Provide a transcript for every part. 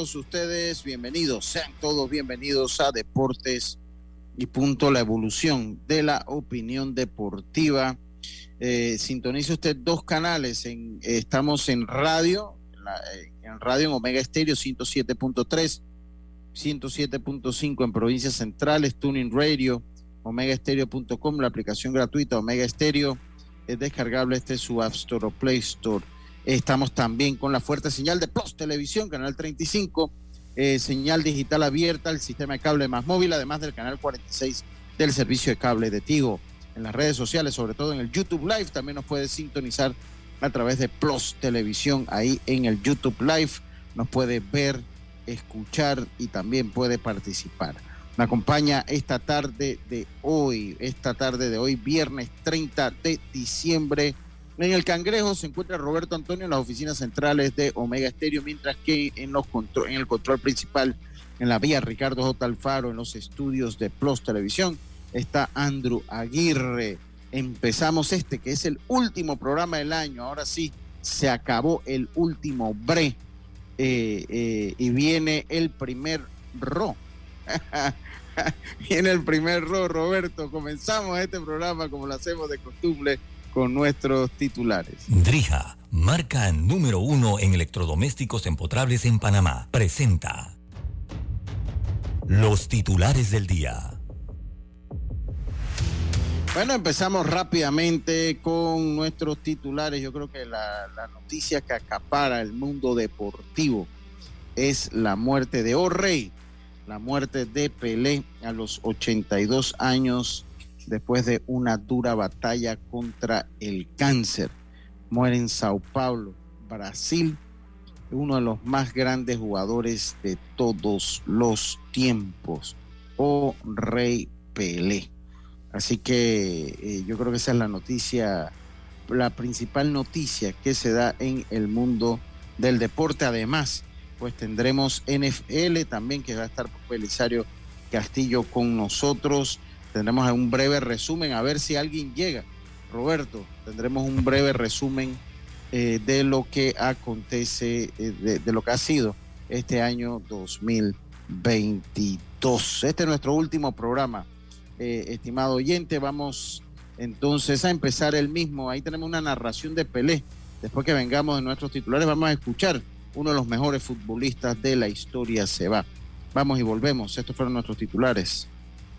Todos ustedes bienvenidos, sean todos bienvenidos a Deportes y Punto, la evolución de la opinión deportiva. Eh, sintonice usted dos canales, estamos en radio, en radio en Omega Estéreo 107.3, 107.5 en provincias centrales, Tuning Radio, omegaestereo.com, la aplicación gratuita Omega Estéreo, es descargable este su App Store o Play Store. Estamos también con la fuerte señal de Plus Televisión, canal 35, eh, señal digital abierta, el sistema de cable más móvil, además del canal 46 del servicio de cable de Tigo. En las redes sociales, sobre todo en el YouTube Live, también nos puede sintonizar a través de Plus Televisión, ahí en el YouTube Live. Nos puede ver, escuchar y también puede participar. Me acompaña esta tarde de hoy, esta tarde de hoy, viernes 30 de diciembre en el Cangrejo se encuentra Roberto Antonio en las oficinas centrales de Omega Estéreo, mientras que en, el control principal, en la vía Ricardo J. Alfaro, en los estudios de Plus Televisión, está Andrew Aguirre. Empezamos este, que es el último programa del año. Ahora sí, se acabó el último bre. Eh, eh, y viene el primer ro. viene el primer ro, Roberto. Comenzamos este programa como lo hacemos de costumbre con nuestros titulares. Drija, marca número uno en electrodomésticos empotrables en Panamá, presenta los titulares del día. Bueno, empezamos rápidamente con nuestros titulares. Yo creo que la, la noticia que acapara el mundo deportivo es la muerte de O'Reilly, la muerte de Pelé a los 82 años después de una dura batalla contra el cáncer. Muere en Sao Paulo, Brasil, uno de los más grandes jugadores de todos los tiempos, o Rey Pelé. Así que eh, yo creo que esa es la noticia, la principal noticia que se da en el mundo del deporte. Además, pues tendremos NFL también, que va a estar Belisario Castillo con nosotros. Tendremos un breve resumen, a ver si alguien llega. Roberto, tendremos un breve resumen eh, de lo que acontece, eh, de, lo que ha sido este año 2022. Este es nuestro último programa, eh, estimado oyente. Vamos entonces a empezar el mismo. Ahí tenemos una narración de Pelé. Después que vengamos de nuestros titulares, vamos a escuchar uno de los mejores futbolistas de la historia se va. Vamos y volvemos. Estos fueron nuestros titulares.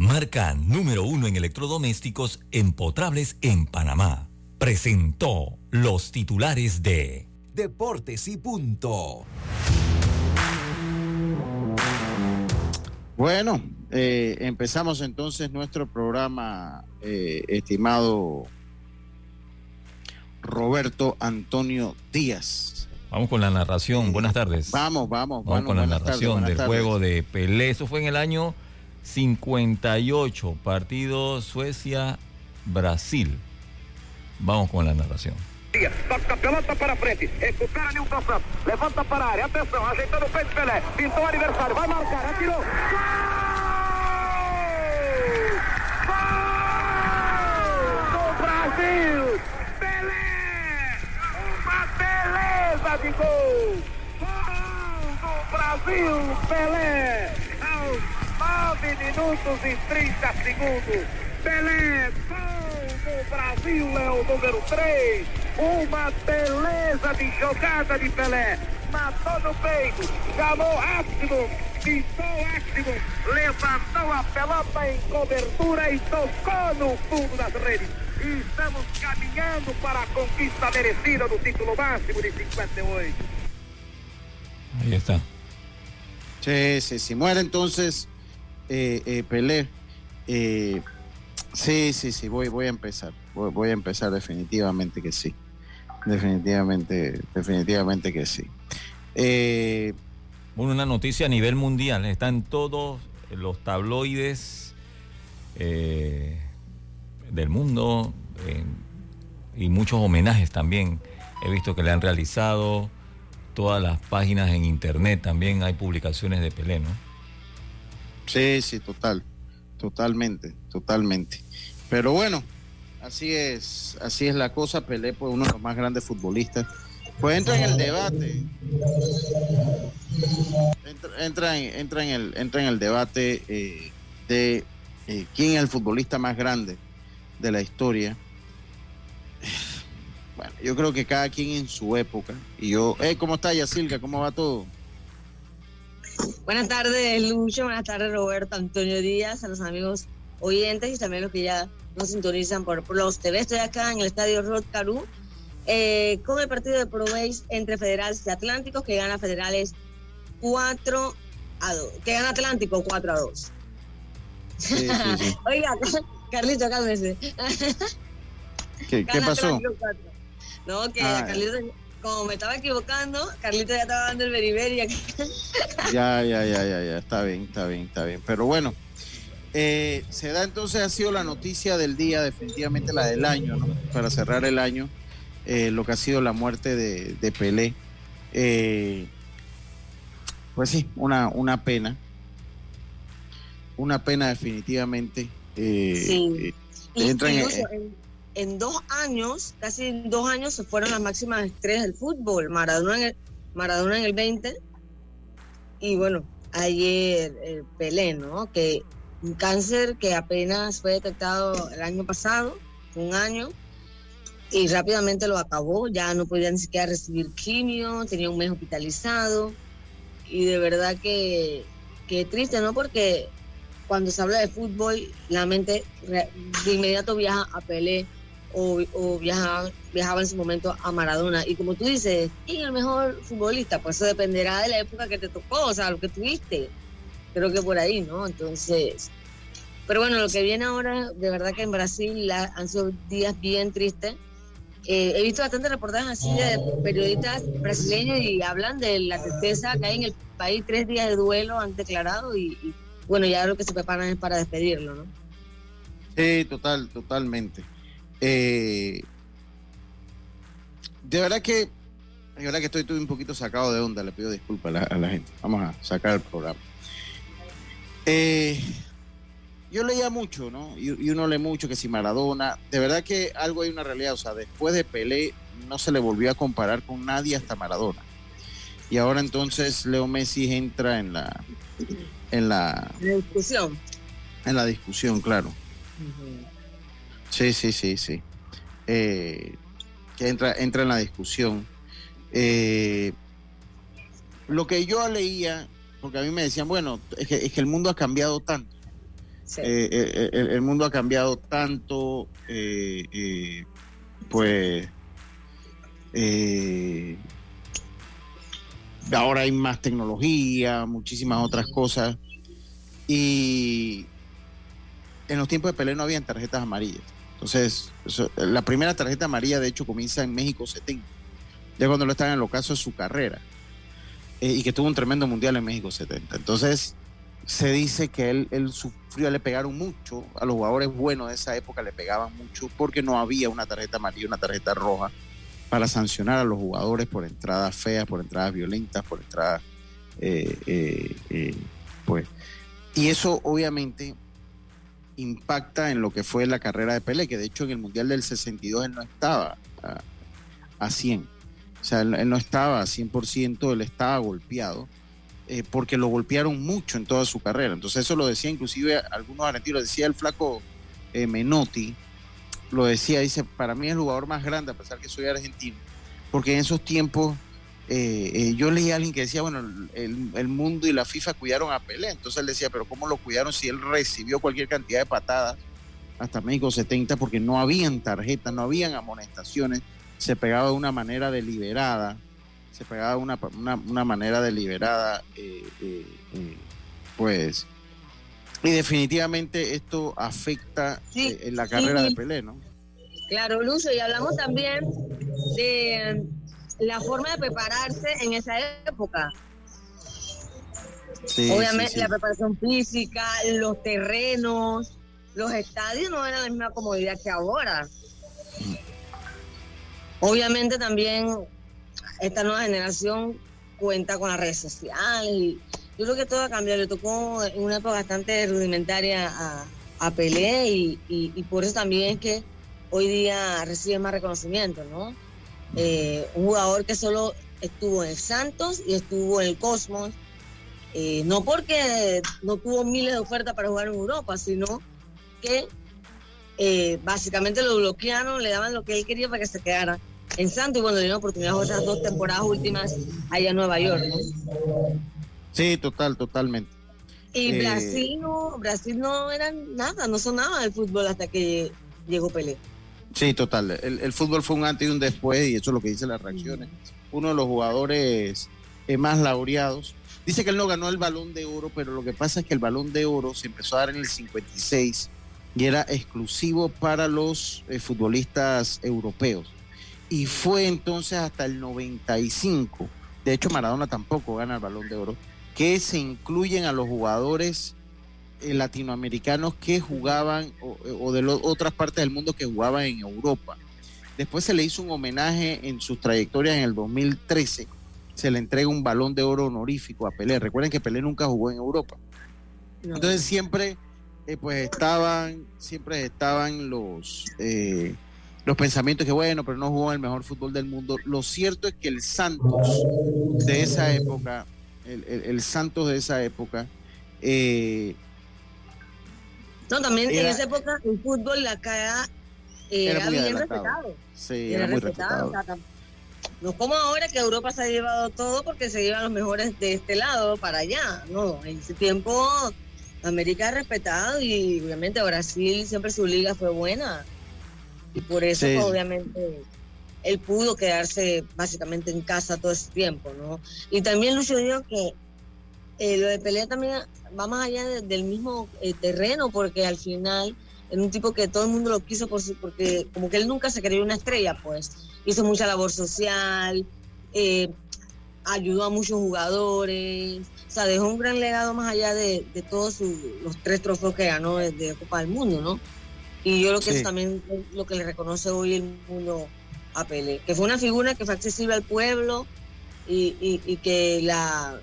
marca número uno en electrodomésticos empotrables en Panamá. Presentó los titulares de Deportes y Punto. Bueno, eh, empezamos entonces nuestro programa, eh, estimado Roberto Antonio Díaz. Vamos con la narración. Buenas tardes. Vamos, vamos. Vamos con la narración del juego de Pelé. Eso fue en el año 58, partido Suecia-Brasil. Vamos con la narración. Toca a pelota para frente. Recupera Nilton Santos. Levanta para a área. Atenção, ajeitando o peito Pelé. Pintou o aniversário. Vai marcar. Atirou. Gol! Brasil! Pelé! Uma beleza de gol! Gol do Brasil, Pelé! Aos minutos e 30 segundos. Pelé, gol do Brasil, é o número 3. Uma beleza de jogada de Pelé. Matou no peito, chamou Áximo, pintou Áximo, levantou a pelota em cobertura e tocou no fundo das redes. E estamos caminhando para a conquista merecida do título máximo de 58. Ahí está. Sí, sí, sí. Muere entonces eh, eh, Pelé. Eh, sí, sí, sí, voy, voy a empezar. Voy, voy, a empezar definitivamente que sí. Definitivamente, definitivamente que sí. Bueno, una noticia a nivel mundial. Están todos los tabloides del mundo y muchos homenajes también. He visto que le han realizado todas las páginas en internet. También hay publicaciones de Pelé, ¿no? Sí, sí, total. Totalmente, totalmente. Pero bueno, así es, así es la cosa. Pelé, pues uno de los más grandes futbolistas. Pues entra en el debate. Entra, entra, en, entra, en, el, entra en el debate eh, de eh, quién es el futbolista más grande de la historia. Bueno, yo creo que cada quien en su época. Y yo, eh, ¿cómo está Yacilca? ¿Cómo va todo? Buenas tardes, Lucho. Buenas tardes, Roberto, Antonio Díaz, a los amigos oyentes y también los que ya nos sintonizan por, por los TV. Estoy acá en el estadio Rod Caru eh, con el partido de Proveis entre Federales y Atlánticos, que gana Federales 4 a 2. Que gana Atlántico 4 a 2. Sí, sí, sí. Oiga, Carlito, cálmese. ¿Qué, ¿qué pasó? No, que ah, Carlito, como me estaba equivocando, Carlito ya estaba dando el beriberi. Ya, ya, ya, ya, ya, está bien, está bien, está bien. Pero bueno, eh, se da entonces, ha sido la noticia del día, definitivamente la del año, ¿no? Para cerrar el año, eh, lo que ha sido la muerte de, de Pelé. Eh, pues sí, una, una pena. Una pena definitivamente. Sí. Entra en, en, dos años, casi en dos años, se fueron las máximas estrellas del fútbol. Maradona en el, Maradona en el 20 y bueno, ayer eh, Pelé, ¿no? Que un cáncer que apenas fue detectado el año pasado, un año, y rápidamente lo acabó, ya no podía ni siquiera recibir quimio, tenía un mes hospitalizado, y de verdad que, que triste, ¿no? Porque cuando se habla de fútbol, la mente de inmediato viaja a Pelé o, o viajaba, en su momento a Maradona. Y como tú dices, ¿quién el mejor futbolista? Pues eso dependerá de la época que te tocó, o sea, lo que tuviste. Creo que por ahí, ¿no? Entonces, pero bueno, lo que viene ahora, de verdad que en Brasil la, han sido días bien tristes. Eh, he visto bastantes reportajes así de periodistas brasileños y hablan de la tristeza que hay en el país. Tres días de duelo han declarado y bueno, ya lo que se preparan es para despedirlo, ¿no? Sí, total, totalmente. Eh, de verdad que, de verdad que estoy, estoy, un poquito sacado de onda, le pido disculpas a la, a la gente. Vamos a sacar el programa. Eh, yo leía mucho, ¿no? Y, y, uno lee mucho que si Maradona, de verdad que algo hay una realidad, o sea, después de Pelé no se le volvió a comparar con nadie hasta Maradona. Y ahora entonces Leo Messi entra en la en la, la discusión. En la discusión, claro. Uh -huh. Sí, sí, sí, sí. Eh, que entra, entra en la discusión. Eh, lo que yo leía, porque a mí me decían, bueno, es que, es que el mundo ha cambiado tanto. Sí. Eh, el, el, mundo ha cambiado tanto, pues ahora hay más tecnología, muchísimas otras cosas. Y en los tiempos de Pelé no habían tarjetas amarillas. Entonces, la primera tarjeta amarilla, de hecho, comienza en México 70, ya cuando lo están en el ocaso de su carrera, eh, y que tuvo un tremendo mundial en México 70. Entonces, se dice que él, él, sufrió, le pegaron mucho, a los jugadores buenos de esa época le pegaban mucho, porque no había una tarjeta amarilla, una tarjeta roja, para sancionar a los jugadores por entradas feas, por entradas violentas, por entradas, eh, eh, pues. Y eso, obviamente, impacta en lo que fue la carrera de Pelé, que de hecho en el Mundial del 62 él no estaba a, a 100. O sea, él, no estaba a 100%, él estaba golpeado. eh, porque lo golpearon mucho en toda su carrera. Entonces eso lo decía inclusive algunos argentinos, decía el flaco eh, Menotti, lo decía, dice, para mí es el jugador más grande, a pesar que soy argentino, porque en esos tiempos eh, yo leí a alguien que decía, bueno, el, mundo y la FIFA cuidaron a Pelé, entonces él decía, pero ¿cómo lo cuidaron si él recibió cualquier cantidad de patadas? Hasta México 70, porque no habían tarjetas, no habían amonestaciones, se pegaba de una manera deliberada se pegaba una, una, una manera deliberada, eh, eh, eh, pues, y definitivamente esto afecta en la carrera de Pelé, ¿no? Claro, Lucio, y hablamos también de la forma de prepararse en esa época. Obviamente la preparación física, los terrenos, los estadios no eran la misma comodidad que ahora. Obviamente también esta nueva generación cuenta con las redes sociales y yo creo que todo ha cambiado. Le tocó en una época bastante rudimentaria a, a Pelé y, por eso también es que hoy día recibe más reconocimiento, ¿no? Eh, un jugador que solo estuvo en Santos y estuvo en el Cosmos, eh, no porque no tuvo miles de ofertas para jugar en Europa, sino que eh, básicamente lo bloquearon, le daban lo que él quería para que se quedara en Santos y bueno, le dio oportunidad otras dos temporadas últimas allá en Nueva York. Sí, total, totalmente. Y Brasil no, Brasil no era nada, no sonaba el fútbol hasta que llegó Pelé. Sí, total. El, fútbol fue un antes y un después, y eso es lo que dicen las reacciones. Uno de los jugadores eh, más laureados. Dice que él no ganó el balón de oro, pero lo que pasa es que el balón de oro se empezó a dar en el 56 y era exclusivo para los eh, futbolistas europeos y fue entonces hasta el 95, de hecho Maradona tampoco gana el balón de oro, que se incluyen a los jugadores eh, latinoamericanos que jugaban o, de otras partes del mundo que jugaban en Europa. Después se le hizo un homenaje en su trayectoria en el 2013, se le entrega un balón de oro honorífico a Pelé. Recuerden que Pelé nunca jugó en Europa. Entonces siempre eh, pues estaban, siempre estaban los... Eh, los pensamientos que bueno, pero no jugó el mejor fútbol del mundo. Lo cierto es que el Santos de esa época, el, Santos de esa época, eh, no, también en esa época el fútbol la cara era, bien respetado. Sí, era, muy respetado. no como ahora que Europa se ha llevado todo porque se llevan los mejores de este lado para allá. No, en ese tiempo América ha respetado y obviamente Brasil siempre su liga fue buena. Y por eso, obviamente, él pudo quedarse básicamente en casa todo ese tiempo, ¿no? Y también Lucio dijo que eh, lo de pelea también va más allá del mismo eh, terreno, porque al final era un tipo que todo el mundo lo quiso por porque como que él nunca se creyó una estrella, pues hizo mucha labor social, eh, ayudó a muchos jugadores, o sea, dejó un gran legado más allá de, todos los tres trofeos que ganó de, Copa del Mundo, ¿no? Y yo creo que es también lo que le reconoce hoy el mundo a Pelé, que fue una figura que fue accesible al pueblo y, y, que la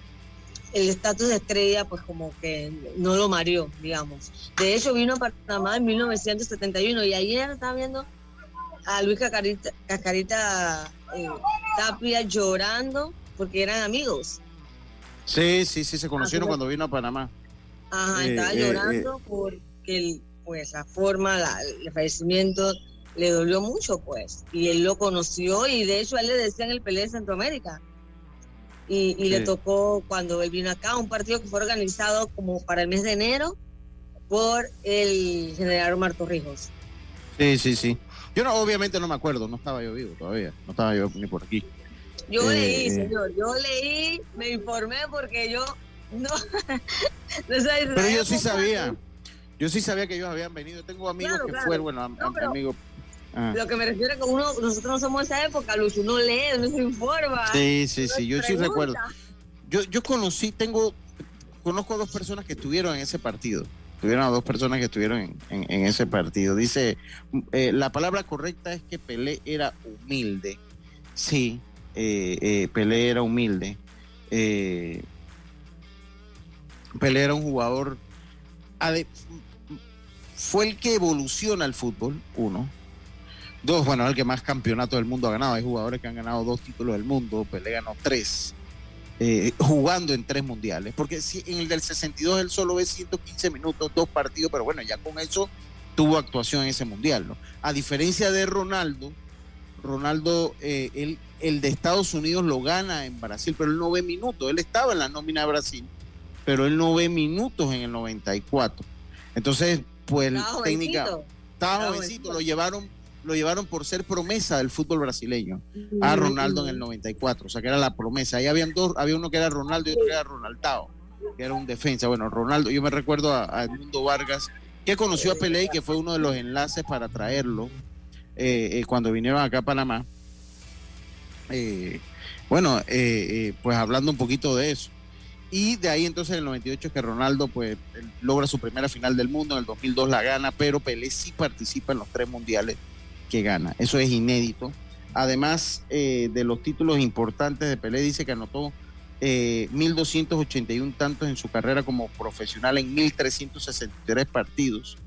el estatus de estrella pues como que no lo mareó, digamos. De hecho vino a Panamá en 1971 y ayer estaba viendo a Luis Cascarita, Cascarita eh, Tapia llorando porque eran amigos. Sí, sí, sí, se conocieron cuando vino a Panamá. Ajá, eh, estaba eh, llorando porque el, pues la forma, el fallecimiento le dolió mucho, pues. Y él lo conoció y de hecho a él le decían el pelea de Centroamérica. Y, le tocó cuando él vino acá, un partido que fue organizado como para el mes de enero por el general Omar Torrijos. Sí, sí, sí. Yo no, obviamente no me acuerdo, no estaba yo vivo todavía, no estaba yo ni por aquí. Yo leí, eh, señor, yo leí, me informé porque yo no, Pero yo sí sabía. Yo sí sabía que ellos habían venido. Tengo amigos que fueron, bueno, amigos. Ah. Lo que me refiero es que uno, nosotros no somos de esa época, Luz, uno lee, uno se informa. Sí, sí, sí, yo sí recuerdo. Yo, yo conocí, tengo, conozco a dos personas que estuvieron en ese partido. Tuvieron a dos personas que estuvieron en, ese partido. Dice, eh, la palabra correcta es que Pelé era humilde. Sí, eh, eh, Pelé era humilde. Pelé era un jugador fue el que evoluciona el fútbol, uno. Dos, bueno, el que más campeonatos del mundo ha ganado. Hay jugadores que han ganado dos títulos del mundo, Pelé ganó tres. eh, jugando en tres mundiales. Porque si en el del 62 él solo ve 115 minutos, dos partidos, pero bueno, ya con eso tuvo actuación en ese mundial. ¿no? A diferencia de Ronaldo, Ronaldo, eh, el de Estados Unidos lo gana en Brasil, pero él no ve minutos. Él estaba en la nómina de Brasil, pero él no ve minutos en el 94. Entonces, pues técnica estaba jovencito, lo llevaron lo llevaron por ser promesa del fútbol brasileño a Ronaldo en el 94, o sea que era la promesa. Ahí habían dos, había uno que era Ronaldo y otro que era Ronaldao, que era un defensa. Bueno, Ronaldo, yo me recuerdo a, Edmundo Vargas, que conoció a Pelé y que fue uno de los enlaces para traerlo eh, eh, cuando vinieron acá a Panamá. Eh, bueno, pues hablando un poquito de eso. Y de ahí entonces en el 98 es que Ronaldo pues logra su primera final del mundo, en el 2002 la gana, pero Pelé sí participa en los tres mundiales que gana. Eso es inédito. Además eh, de los títulos importantes de Pelé, dice que anotó eh, 1.281 tantos en su carrera como profesional en 1.363 partidos.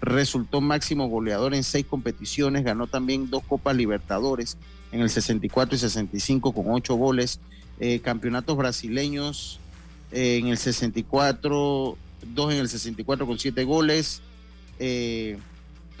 Resultó máximo goleador en seis competiciones, ganó también dos Copas Libertadores en el 64 y 65 con ocho goles, eh, campeonatos brasileños en el 64, dos en el 64 con siete goles.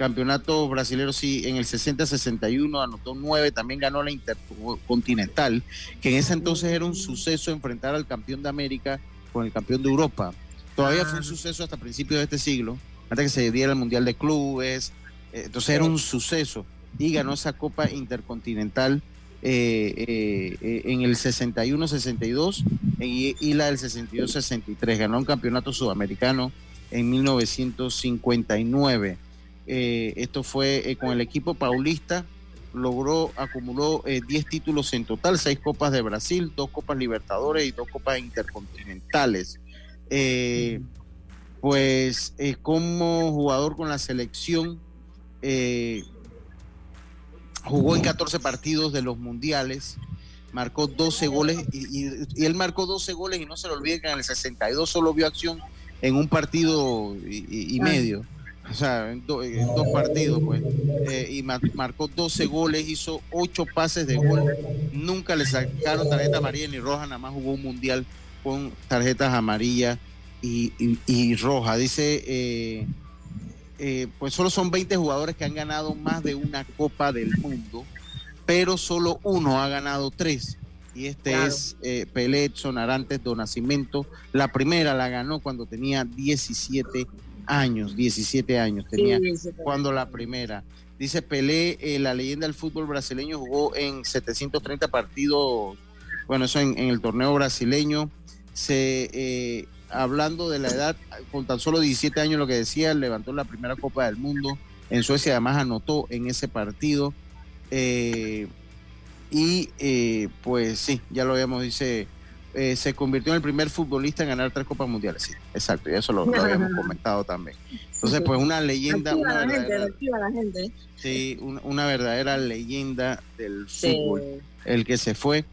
Eh, campeonato brasileño sí, en el 60-61 anotó nueve, también ganó la Intercontinental, que en ese entonces era un suceso enfrentar al campeón de América con el campeón de Europa. Todavía fue un ah. suceso hasta principios de este siglo, antes que se diera el Mundial de Clubes, eh, entonces era un suceso y ganó esa Copa Intercontinental eh, eh, en el 61-62 y, la del 62-63. Ganó un campeonato sudamericano en 1959. Eh, esto fue con el equipo paulista. Logró, acumuló 10 títulos en total, 6 Copas de Brasil, 2 Copas Libertadores y 2 Copas Intercontinentales. pues como jugador con la selección, jugó en 14 partidos de los mundiales, marcó 12 goles y, él marcó 12 goles y no se lo olvide que en el 62 solo vio acción en un partido y, medio. O sea, en, dos partidos, pues. Eh, y marcó 12 goles, hizo 8 pases de gol. Nunca le sacaron tarjeta amarilla ni roja, nada más jugó un mundial con tarjetas amarillas y, y, roja. Dice eh, eh, pues solo son 20 jugadores que han ganado más de una Copa del Mundo, pero solo uno ha ganado tres. Y este es eh, Pelé Edson Arantes do Nacimiento. La primera la ganó cuando tenía 17 años, 17 años tenía cuando la primera. Dice Pelé, eh, la leyenda del fútbol brasileño jugó en 730 partidos, bueno, eso en, el torneo brasileño. Se eh, hablando de la edad, con tan solo 17 años, lo que decía, levantó la primera Copa del Mundo. En Suecia además anotó en ese partido. Eh, y eh, pues sí, ya lo habíamos dice, eh, se convirtió en el primer futbolista en ganar tres Copas Mundiales. Sí, exacto, y eso lo, habíamos comentado también. Entonces, pues una leyenda. Una verdadera, Sí, una, verdadera leyenda del fútbol, el que se fue.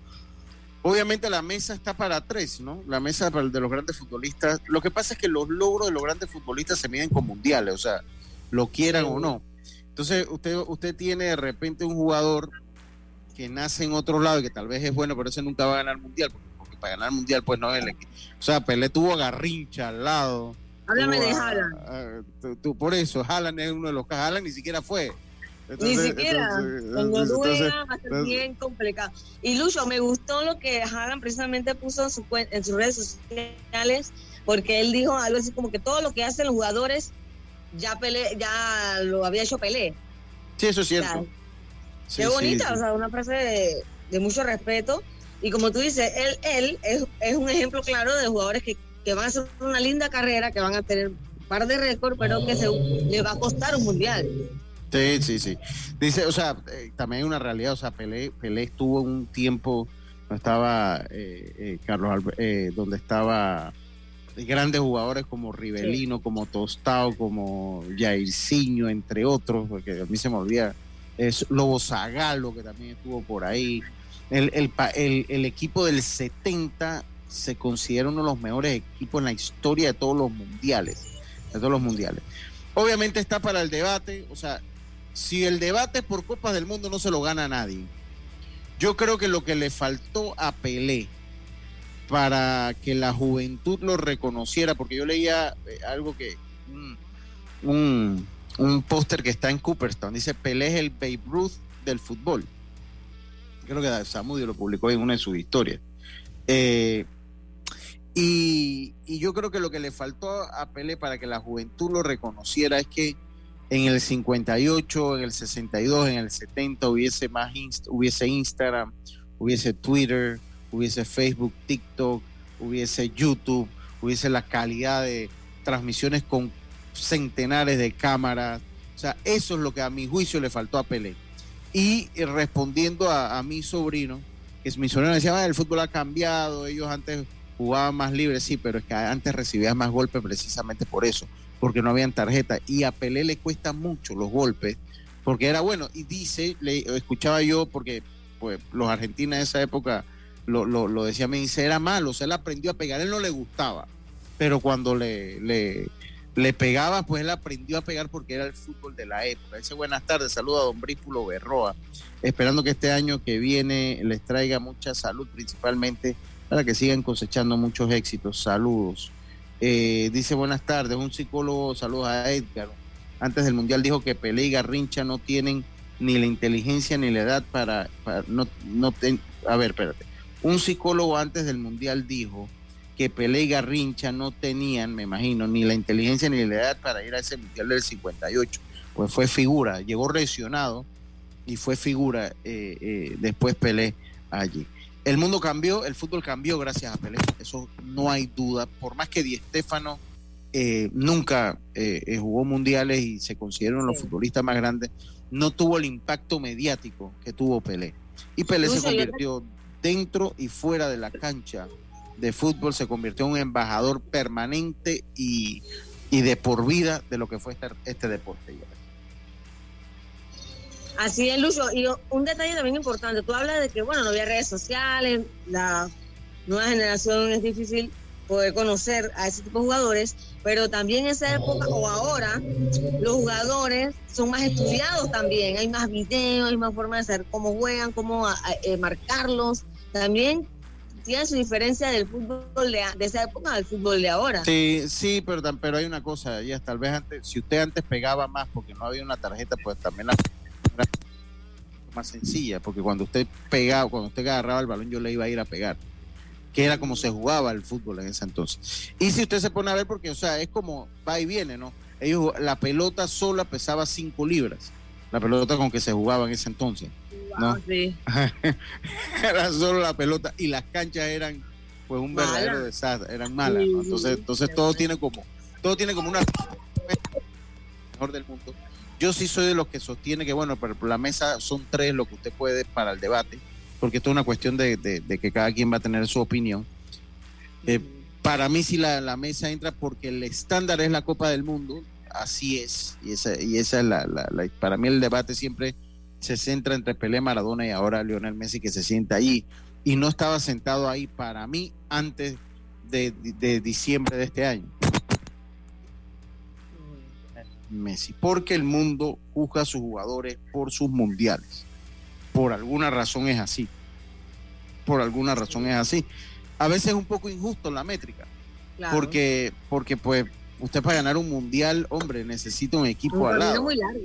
Obviamente la mesa está para tres, ¿no? La mesa de los grandes futbolistas. Lo que pasa es que los logros de los grandes futbolistas se miden con mundiales, o sea, lo quieran o no. Entonces, usted, usted tiene de repente un jugador que nace en otro lado y que tal vez es bueno, pero ese nunca va a ganar mundial, porque, para ganar mundial, pues no es el equipo. O sea, Pelé tuvo a Garrincha al lado. Háblame de Haaland. por eso, Haaland es uno de los que Haaland ni siquiera fue. Ni siquiera. Cuando va a ser bien complicado. Y Lucho, me gustó lo que Hagan precisamente puso en, su, en sus redes sociales, porque él dijo algo así como que todo lo que hacen los jugadores ya Pelé, ya lo había hecho Pelé. Sí, eso es cierto. qué bonita, o sea, una frase de, mucho respeto. Y como tú dices, él, él es, es un ejemplo claro de jugadores que, que van a hacer una linda carrera, que van a tener un par de récords, pero que se, le va a costar un mundial. Sí, sí, sí. Dice, o sea, eh, también hay una realidad, o sea, Pelé, Pelé estuvo un tiempo, estaba eh, eh, Carlos donde estaba grandes jugadores como Rivelino, como Tostado, como Jairzinho, entre otros, porque a mí se me olvida, es Lobo Zagalo, que también estuvo por ahí. El, el, el, equipo del 70 se considera uno de los mejores equipos en la historia de todos los mundiales, de todos los mundiales. Obviamente está para el debate, o sea, si el debate por Copas del Mundo no se lo gana nadie, yo creo que lo que le faltó a Pelé para que la juventud lo reconociera, porque yo leía eh, algo que, un, un, póster que está en Cooperstown, dice Pelé es el Babe Ruth del fútbol. Creo que Samudio lo publicó en una de sus historias. Eh, y, yo creo que lo que le faltó a Pelé para que la juventud lo reconociera es que en el 58, en el 62, en el 70 hubiese más hubiese Instagram, hubiese Twitter, hubiese Facebook, TikTok, hubiese YouTube, hubiese la calidad de transmisiones con centenares de cámaras. O sea, eso es lo que a mi juicio le faltó a Pelé. Y respondiendo a, mi sobrino, que es mi sobrino decía, el fútbol ha cambiado, ellos antes jugaban más libre, sí, pero es que antes recibías más golpes precisamente por eso, porque no habían tarjeta. Y a Pelé le cuesta mucho los golpes, porque era bueno. Y dice, le escuchaba yo, porque pues los argentinos de esa época lo, lo, lo decía, me dice, era malo, o sea, él aprendió a pegar, él no le gustaba, pero cuando le, le pegaba, pues él aprendió a pegar porque era el fútbol de la época. Dice, buenas tardes, saluda a don Brípulo Berroa, esperando que este año que viene les traiga mucha salud, principalmente para que sigan cosechando muchos éxitos. Saludos. Eh, dice buenas tardes, un psicólogo, saludos a Edgar. Antes del Mundial dijo que Pelé y Garrincha no tienen ni la inteligencia ni la edad para, no, no a ver, espérate. Un psicólogo antes del Mundial dijo que Pelé y Garrincha no tenían, me imagino, ni la inteligencia ni la edad para ir a ese Mundial del 58. Pues fue figura, llegó lesionado y fue figura eh, eh, después Pelé allí. El mundo cambió, el fútbol cambió gracias a Pelé, eso no hay duda. Por más que Di Stéfano eh, nunca jugó mundiales y se considera uno de los futbolistas más grandes, no tuvo el impacto mediático que tuvo Pelé. Y Pelé se convirtió dentro y fuera de la cancha de fútbol, se convirtió en un embajador permanente y, de por vida de lo que fue este, este deporte. Así es, Lucho. Y un detalle también importante, tú hablas de que, bueno, no había redes sociales, la nueva generación es difícil poder conocer a ese tipo de jugadores, pero también en esa época o ahora los jugadores son más estudiados también, hay más videos, hay más formas de saber cómo juegan, cómo eh, marcarlos, también su diferencia del fútbol de, al fútbol de ahora. Sí, sí, pero, pero hay una cosa, ya tal vez si usted antes pegaba más porque no había una tarjeta, pues también la más sencilla, porque cuando usted pegaba, cuando usted agarraba el balón, yo le iba a ir a pegar, que era como se jugaba el fútbol en ese entonces. Y si usted se pone a ver, porque, o sea, es como va y viene, ¿no? Ellos, la pelota sola pesaba 5 libras, la pelota con que se jugaba en ese entonces. ¿No? Sí. era solo la pelota y las canchas eran pues un verdadero desastre, eran malas, Entonces, entonces todo tiene como, todo tiene como una mejor del mundo. Yo sí soy de los que sostiene que, bueno, pero la mesa son tres lo que usted puede para el debate, porque esto es una cuestión de, que cada quien va a tener su opinión. Eh, para mí sí la, mesa entra porque el estándar es la Copa del Mundo, así es, y esa, y esa es la, para mí el debate siempre se centra entre Pelé, Maradona y ahora Lionel Messi que se sienta ahí. Y no estaba sentado ahí para mí antes de, de diciembre de este año. Messi, porque el mundo juzga a sus jugadores por sus mundiales. Por alguna razón es así. Por alguna razón es así. A veces es un poco injusto la métrica, porque, porque pues usted para ganar un mundial, hombre, necesita un equipo al lado. Muy largo.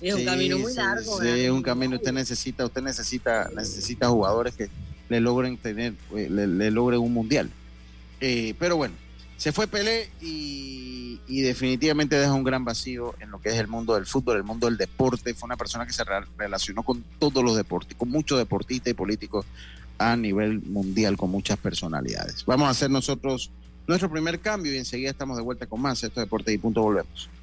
Es un camino muy largo. Sí, es un camino. Usted necesita, usted necesita, necesita jugadores que le logren tener, eh, le, logren un mundial. Eh, pero bueno, se fue Pelé y, definitivamente deja un gran vacío en lo que es el mundo del fútbol, el mundo del deporte. Fue una persona que se relacionó con todos los deportes, con muchos deportistas y políticos a nivel mundial, con muchas personalidades. Vamos a hacer nosotros nuestro primer cambio y enseguida estamos de vuelta con más. Esto es Deporte y Punto, volvemos.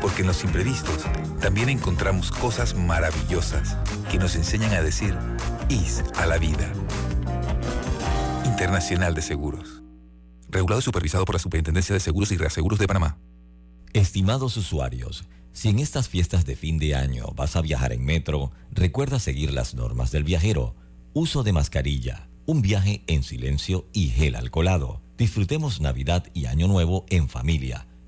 Porque en los imprevistos también encontramos cosas maravillosas que nos enseñan a decir IS a la vida. Internacional de Seguros. Regulado y supervisado por la Superintendencia de Seguros y Reaseguros de Panamá. Estimados usuarios, si en estas fiestas de fin de año vas a viajar en metro, recuerda seguir las normas del viajero. Uso de mascarilla, un viaje en silencio y gel alcoholado. Disfrutemos Navidad y Año Nuevo en familia,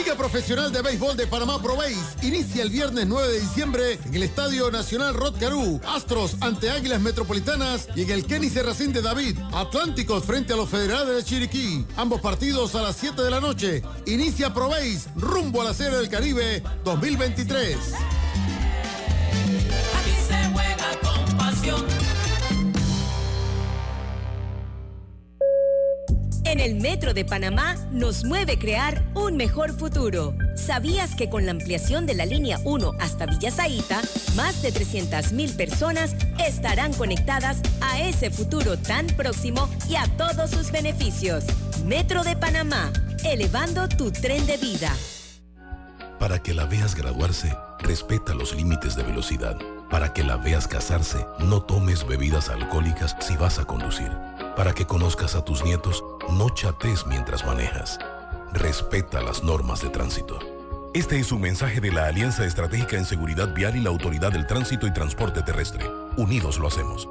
Liga Profesional de Béisbol de Panamá Pro inicia el viernes 9 de diciembre en el Estadio Nacional Rod Caru. Astros ante Águilas Metropolitanas y en el Kenny Serracín de David. Atlánticos frente a los Federales de Chiriquí. Ambos partidos a las 7 de la noche. Inicia Pro rumbo a la Serie del Caribe 2023. En el Metro de Panamá nos mueve crear un mejor futuro. ¿Sabías que con la ampliación de la línea 1 hasta Villa Zaita, más de 300.000 personas estarán conectadas a ese futuro tan próximo y a todos sus beneficios? Metro de Panamá, elevando tu tren de vida. Para que la veas graduarse, respeta los límites de velocidad. Para que la veas casarse, no tomes bebidas alcohólicas si vas a conducir. Para que conozcas a tus nietos, no chates mientras manejas. Respeta las normas de tránsito. Este es un mensaje de la Alianza Estratégica en Seguridad Vial y la Autoridad del Tránsito y Transporte Terrestre. Unidos lo hacemos.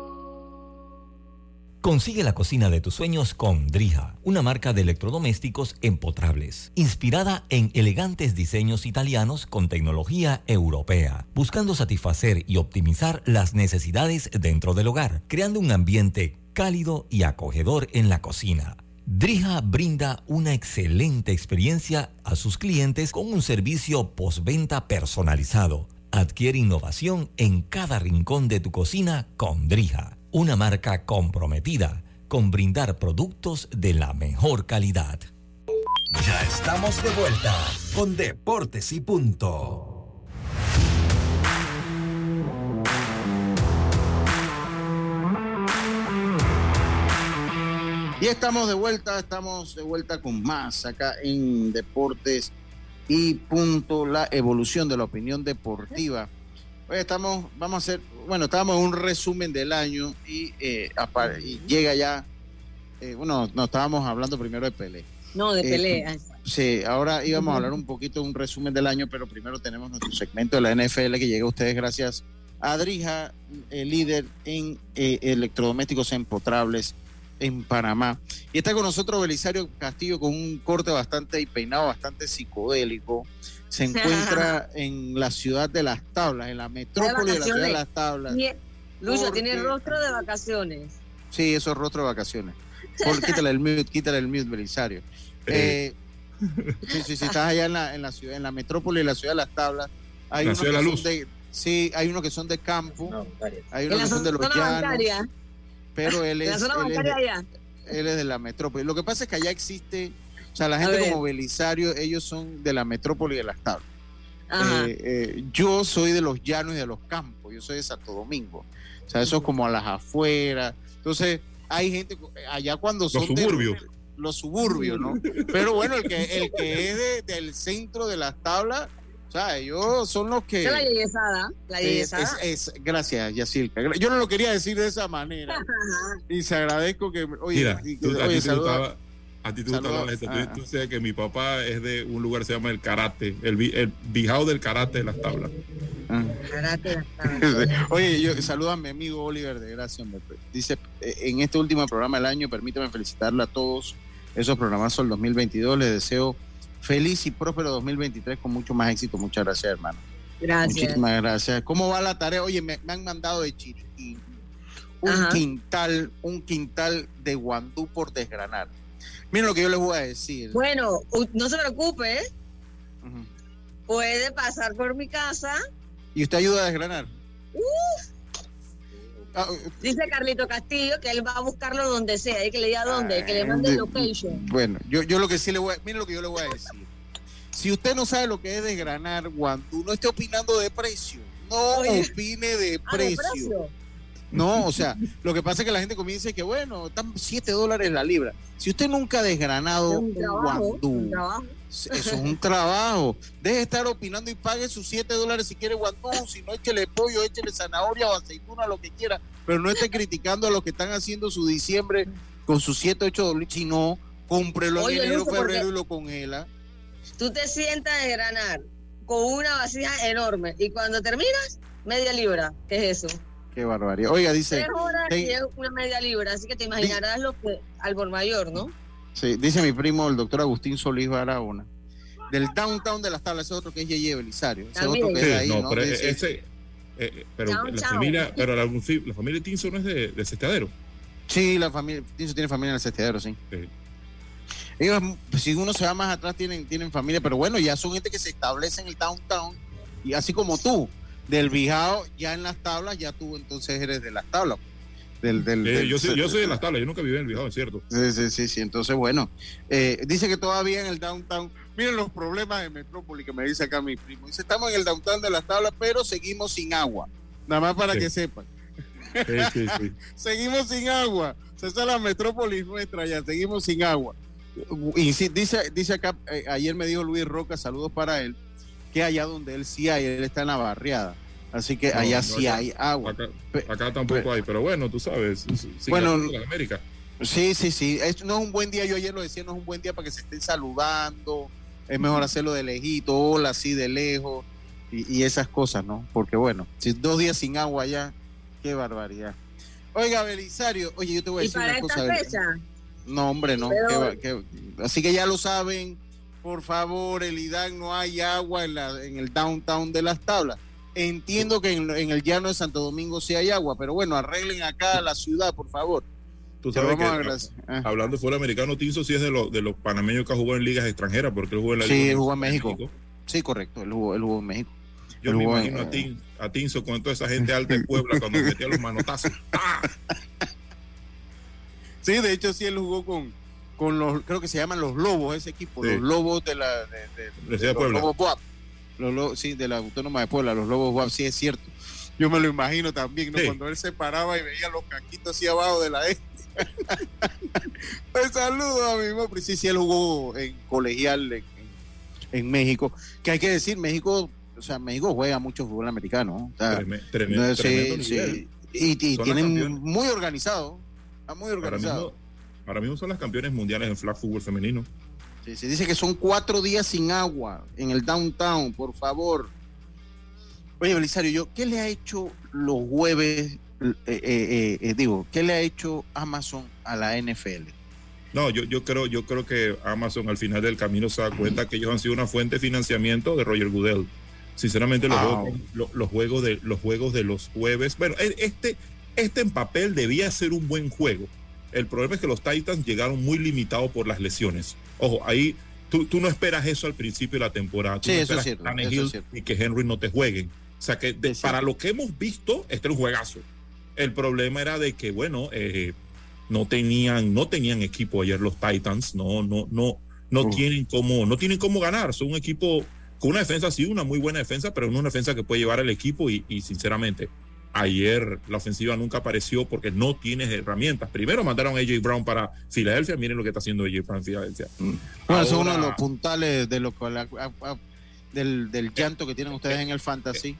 Consigue la cocina de tus sueños con Drija, una marca de electrodomésticos empotrables, inspirada en elegantes diseños italianos con tecnología europea, buscando satisfacer y optimizar las necesidades dentro del hogar, creando un ambiente cálido y acogedor en la cocina. Drija brinda una excelente experiencia a sus clientes con un servicio postventa personalizado. Adquiere innovación en cada rincón de tu cocina con Drija, una marca comprometida con brindar productos de la mejor calidad. Ya estamos de vuelta con Deportes y Punto. Y estamos de vuelta, estamos de vuelta con más acá en Deportes y punto, la evolución de la opinión deportiva. Hoy estamos, vamos a hacer, bueno, estábamos en un resumen del año y, eh, llega ya, eh, bueno, no estábamos hablando primero de Pelé. No, de Pelé. Eh, sí, ahora íbamos a hablar un poquito de un resumen del año, pero primero tenemos nuestro segmento de la NFL que llega a ustedes gracias a Adrija, el líder en electrodomésticos empotrables en Panamá. Y está con nosotros Belisario Castillo con un corte bastante y peinado bastante psicodélico. Se encuentra en la ciudad de Las Tablas, en la metrópoli de, la ciudad de Las Tablas. Lucho, tiene rostro de vacaciones. Sí, eso es rostro de vacaciones. Por, quítale el mute, quítale el mute, Belisario. Eh, sí, sí, sí, estás allá en la, en la ciudad, en la metrópoli de la ciudad de Las Tablas. Hay unos que son de, sí, hay unos que son de campo, hay unos que son de los llanos pero él es, él es, de, la metrópoli. Lo que pasa es que allá existe, o sea, la gente como Belisario, ellos son de la metrópoli de las tablas. Eh, eh, yo soy de los llanos y de los campos, yo soy de Santo Domingo. O sea, eso es como a las afueras. Entonces, hay gente allá cuando son los suburbios. los suburbios, ¿no? Pero bueno, el que, el que es del centro de las tablas, O sea, ellos son los que. la yeyesada. La yeyesada. Es, gracias, Yacilca. Yo no lo quería decir de esa manera. y se agradezco que. Oye, Mira, oye, saluda. A ti te gusta esto. Tú, sabes que mi papá es de un lugar que se llama el karate, el, el bijao del karate de las tablas. Ah. Karate de las tablas. Oye, yo saludo a mi amigo Oliver de Gracia. Dice, eh, en este último programa del año, permítame felicitarle a todos esos programas el 2022. Les deseo feliz y próspero 2023 con mucho más éxito. Muchas gracias, hermano. Gracias. Muchísimas gracias. ¿Cómo va la tarea? Oye, me, han mandado de Chiriquí un quintal, un quintal de guandú por desgranar. Miren lo que yo les voy a decir. Bueno, no se preocupe. Puede pasar por mi casa. ¿Y usted ayuda a desgranar? Uh, Dice Carlito Castillo que él va a buscarlo donde sea, y que le diga dónde, que le mande el location. Bueno, yo, yo lo que sí le voy a, mire lo que yo le voy a decir. Si usted no sabe lo que es desgranar guandú, no esté opinando de precio. No opine de ah, precio. No, o sea, lo que pasa es que la gente comienza que, bueno, están 7 dólares la libra. Si usted nunca ha desgranado un, guandú, eso es un trabajo. Deje de estar opinando y pague sus 7 dólares si quiere guandú, si no, échele pollo, échele zanahoria o aceituna, lo que quiera, pero no esté criticando a los que están haciendo su diciembre con sus 7, 8 dólares, si no, cómprelo en enero, febrero y lo congela. Tú te sientas a desgranar con una vasija enorme y cuando terminas, media libra. ¿Qué es eso? Qué barbaridad. Oiga, dice. es una media libra, así que te imaginarás lo que al por mayor, ¿no? Sí, dice mi primo, el doctor Agustín Solís Barahona. Del downtown de las tablas, ese otro que es Yeye Belisario. Ese otro que es ahí, no, Pero ese, eh, pero la familia, pero la, la, familia Tinso no es de, de Cesteadero. Sí, la familia Tinso tiene familia en el Cesteadero, sí. Ellos, si uno se va más atrás, tienen, tienen familia, pero bueno, ya son gente que se establece en el downtown, y así como tú del Bijao ya en las tablas, ya tú entonces eres de las tablas. Del, del, yo, soy, yo, soy, de las tablas, yo nunca viví en el Bijao, es cierto. Sí, sí, sí, sí. entonces bueno, eh, dice que todavía en el downtown, miren los problemas de Metrópoli que me dice acá mi primo, dice, estamos en el downtown de las tablas, pero seguimos sin agua, nada más para que sepan. Sí, sí, seguimos sin agua, esa es la metrópolis nuestra ya, seguimos sin agua. Y dice, dice acá, eh, ayer me dijo Luis Roca, saludos para él, que allá donde él sí hay, él está en la barriada. Así que allá sí hay agua. Acá, tampoco hay, pero bueno, tú sabes. bueno, América. Sí, sí, sí. no es un buen día, yo ayer lo decía, no es un buen día para que se estén saludando. Es mejor hacerlo de lejito, hola, así de lejos y, esas cosas, ¿no? Porque bueno, si dos días sin agua allá, qué barbaridad. Oiga, Belisario, oye, yo te voy a decir una cosa. Fecha? No, hombre, no. así que ya lo saben por favor, el IDAN no hay agua en, la, en el downtown de las tablas. Entiendo que en, el llano de Santo Domingo sí hay agua, pero bueno, arreglen acá la ciudad, por favor. Tú sabes que, ah. hablando fuera americano, Tinso sí es de, los de los panameños que jugó en ligas extranjeras, porque él jugó en la Sí, él jugó en México. Sí, correcto, él jugó, él jugó en México. Yo me imagino a, Tin, a, Tinso con toda esa gente alta de Puebla cuando metía los manotazos. Sí, de hecho sí él jugó con, con los, creo que se llaman los Lobos, ese equipo, los Lobos de la... De, de, los Lobos Los sí, de la Autónoma de Puebla, los Lobos Boab, sí es cierto. Yo me lo imagino también, ¿no? Cuando él se paraba y veía los caquitos así abajo de la este. pues saludo a mi mamá. Sí, sí, él jugó en colegial en, México. Que hay que decir, México, o sea, México juega mucho fútbol americano. tremendo, sí, Y, tienen muy organizado. Está muy organizado. Ahora mismo son las campeones mundiales en flag fútbol femenino. Se dice que son cuatro días sin agua en el downtown, por favor. Oye, Belisario, yo, ¿qué le ha hecho los jueves, eh, eh, eh, digo, qué le ha hecho Amazon a la NFL? No, yo, yo, creo, yo creo que Amazon al final del camino se da cuenta que ellos han sido una fuente de financiamiento de Roger Goodell. Sinceramente, los, ah. juegos, los, juegos, de, los juegos de los jueves, bueno, e, este, este en papel debía ser un buen juego el problema es que los Titans llegaron muy limitados por las lesiones. Ojo, ahí tú, no esperas eso al principio de la temporada. sí, eso es cierto, Y que Henry no te jueguen. O sea que para lo que hemos visto, este es un juegazo. El problema era de que, bueno, eh, no tenían, no tenían equipo ayer los Titans, no, no, no, no tienen cómo, no tienen cómo ganar. Son un equipo con una defensa, sí, una muy buena defensa, pero no una defensa que puede llevar al equipo y sinceramente, Ayer la ofensiva nunca apareció porque no tienes herramientas. Primero mandaron a AJ Brown para Filadelfia. Miren lo que está haciendo AJ Brown en Filadelfia. Bueno, es uno de los puntales de lo del, del llanto que tienen ustedes en el fantasy.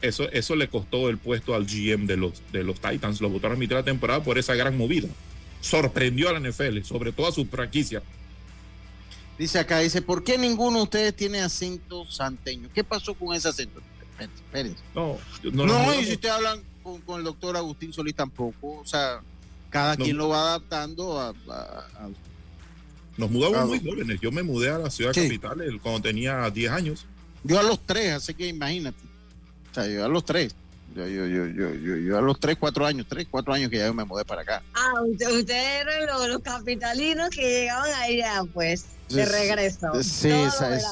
Eso, eso le costó el puesto al GM de los, de los Titans. Lo votaron a mitad de la temporada por esa gran movida. Sorprendió a la NFL, sobre todo a su franquicia. Dice acá, dice, ¿por qué ninguno de ustedes tiene acento santeño? ¿Qué pasó con ese acento? Espérense. No, no, no, y si ustedes hablan con, con, el doctor Agustín Solís tampoco, o sea, cada quien lo va adaptando a... a, nos mudamos muy jóvenes. Yo me mudé a la ciudad capital cuando tenía 10 años. Yo a los 3, así que imagínate. O sea, yo a los 3. Yo, yo, yo, yo, yo, a los 3, 4 años, 3, 4 años que ya me mudé para acá. Ah, ustedes usted eran los, los, capitalinos que llegaban allá, pues, de regreso. Sí, esa es,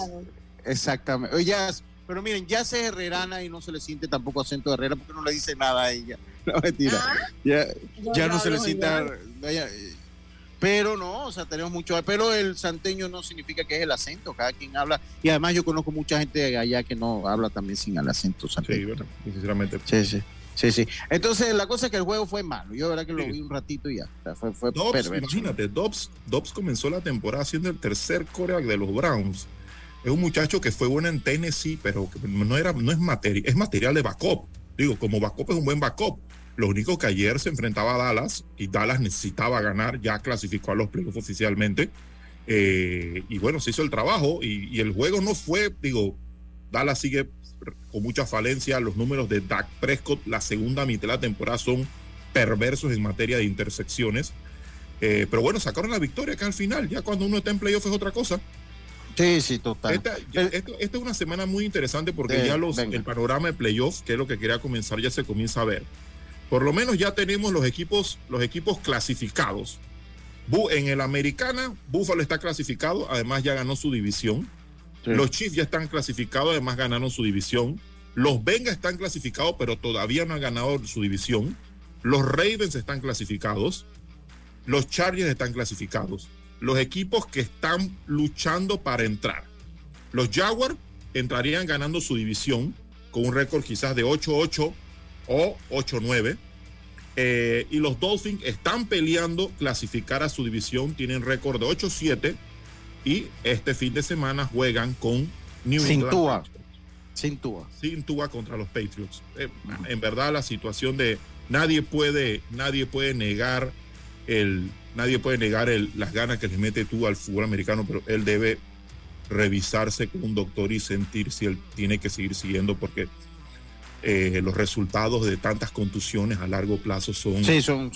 exactamente. Oye, ya, pero miren, ya se herrerana y no se le siente tampoco acento de herrera porque no le dice nada a ella. No, mentira. ¿Ah? Ya, ya no se le siente. Pero no, o sea, tenemos mucho. Pero el santeño no significa que es el acento, cada quien habla. Y además, yo conozco mucha gente allá que no habla también sin el acento santeño. Sí, bueno, sinceramente. Sí, sí. Sí, sí. Entonces, la cosa es que el juego fue malo. Yo, verdad que lo vi un ratito y ya. O sea, fue, fue Dobbs, imagínate, Dobbs, Dobbs comenzó la temporada siendo el tercer coreback de los Browns es un muchacho que fue bueno en Tennessee, pero no, era, no es, material, es material de backup. Digo, como backup es un buen backup. Lo único que ayer se enfrentaba a Dallas y Dallas necesitaba ganar, ya clasificó a los playoffs oficialmente. Eh, y bueno, se hizo el trabajo y, y, el juego no fue, digo, Dallas sigue con mucha falencia. Los números de Dak Prescott, la segunda mitad de la temporada, son perversos en materia de intersecciones. Eh, pero bueno, sacaron la victoria acá al final. Ya cuando uno está en playoff es otra cosa. Sí, sí, total. Esta, esta, es una semana muy interesante porque ya los, el panorama de playoffs, que es lo que quería comenzar, ya se comienza a ver. Por lo menos ya tenemos los equipos, los equipos clasificados. En el Americana, Buffalo está clasificado, además ya ganó su división. Los Chiefs ya están clasificados, además ganaron su división. Los Bengals están clasificados, pero todavía no han ganado su división. Los Ravens están clasificados. Los Chargers están clasificados los equipos que están luchando para entrar. Los Jaguars entrarían ganando su división con un récord quizás de 8-8 o 8-9. Eh, y los Dolphins están peleando clasificar a su división, tienen récord de 8-7 y este fin de semana juegan con New Sin England. Sin Tua. Sin Tua contra los Patriots. Eh, en verdad la situación de nadie puede, nadie puede negar el, nadie puede negar las ganas que le mete tú al fútbol americano, pero él debe revisarse con un doctor y sentir si él tiene que seguir siguiendo porque eh, los resultados de tantas contusiones a largo plazo son, sí, son,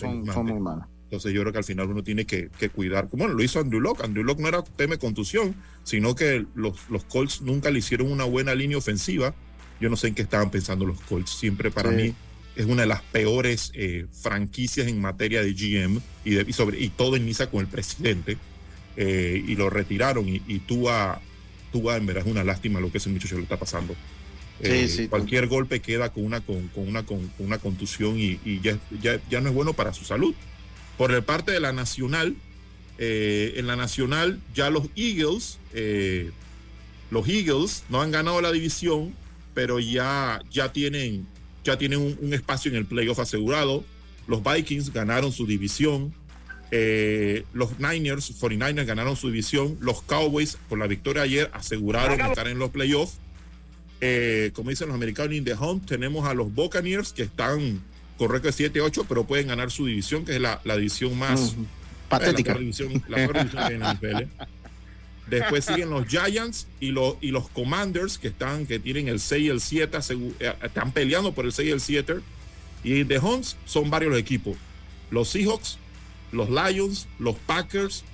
muy malos. Entonces yo creo que al final uno tiene que, cuidar, como bueno, lo hizo Andrew Locke. Andrew Locke no era tema de contusión, sino que los, los Colts nunca le hicieron una buena línea ofensiva. Yo no sé en qué estaban pensando los Colts. Siempre para mí es una de las peores eh, franquicias en materia de GM y, de, sobre, y todo inicia con el presidente eh, y lo retiraron y, y tú en verdad es una lástima lo que ese muchacho le está pasando. Eh, cualquier golpe queda con una, con, una, con, una contusión y, ya, ya, no es bueno para su salud. Por el parte de la nacional, en la nacional ya los Eagles, los Eagles no han ganado la división, pero ya, ya tienen ya tienen un, espacio en el playoff asegurado. Los Vikings ganaron su división. Eh, los Niners, 49ers ganaron su división. Los Cowboys, con la victoria ayer, aseguraron estar en los playoffs. Eh, como dicen los americanos in the hunt, tenemos a los Buccaneers que están con récord 7-8, pero pueden ganar su división, que es la, división más patética. La división, la división en NFL. Después siguen los Giants y los, y los Commanders que están, que tienen el 6 y el 7, eh, están peleando por el 6 y el 7. Y de Hunts son varios equipos. Los Seahawks, los Lions, los Packers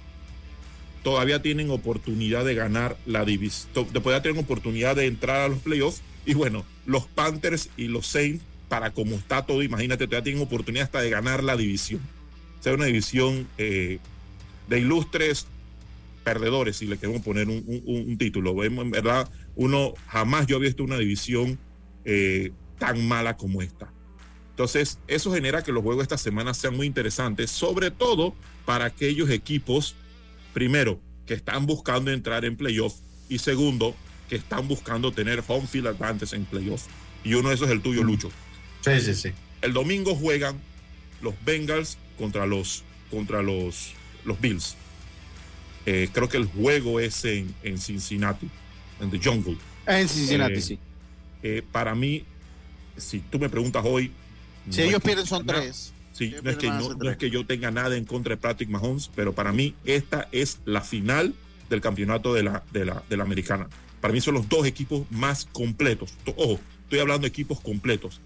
todavía tienen oportunidad de ganar la división, todavía tienen oportunidad de entrar a los playoffs. Y bueno, los Panthers y los Saints, para como está todo, imagínate, todavía tienen oportunidad hasta de ganar la división. O sea, una división eh, de ilustres perdedores, si le queremos poner un, título. En verdad, uno jamás yo había visto una división eh, tan mala como esta. Entonces, eso genera que los juegos esta semana sean muy interesantes, sobre todo para aquellos equipos, primero, que están buscando entrar en playoff y segundo, que están buscando tener home field advantage en playoff. Y uno de esos es el tuyo, mm. Lucho. Sí, sí, sí. El domingo juegan los Bengals contra los, contra los, los Bills. Eh, creo que el juego es en, en Cincinnati, en The Jungle. En Cincinnati, sí. para mí, si tú me preguntas hoy. Si ellos pierden, son tres. Sí, no es, que no, es que yo tenga nada en contra de Patrick Mahomes, pero para mí esta es la final del campeonato de la, de la, de la americana. Para mí son los dos equipos más completos. Ojo, estoy hablando de equipos completos.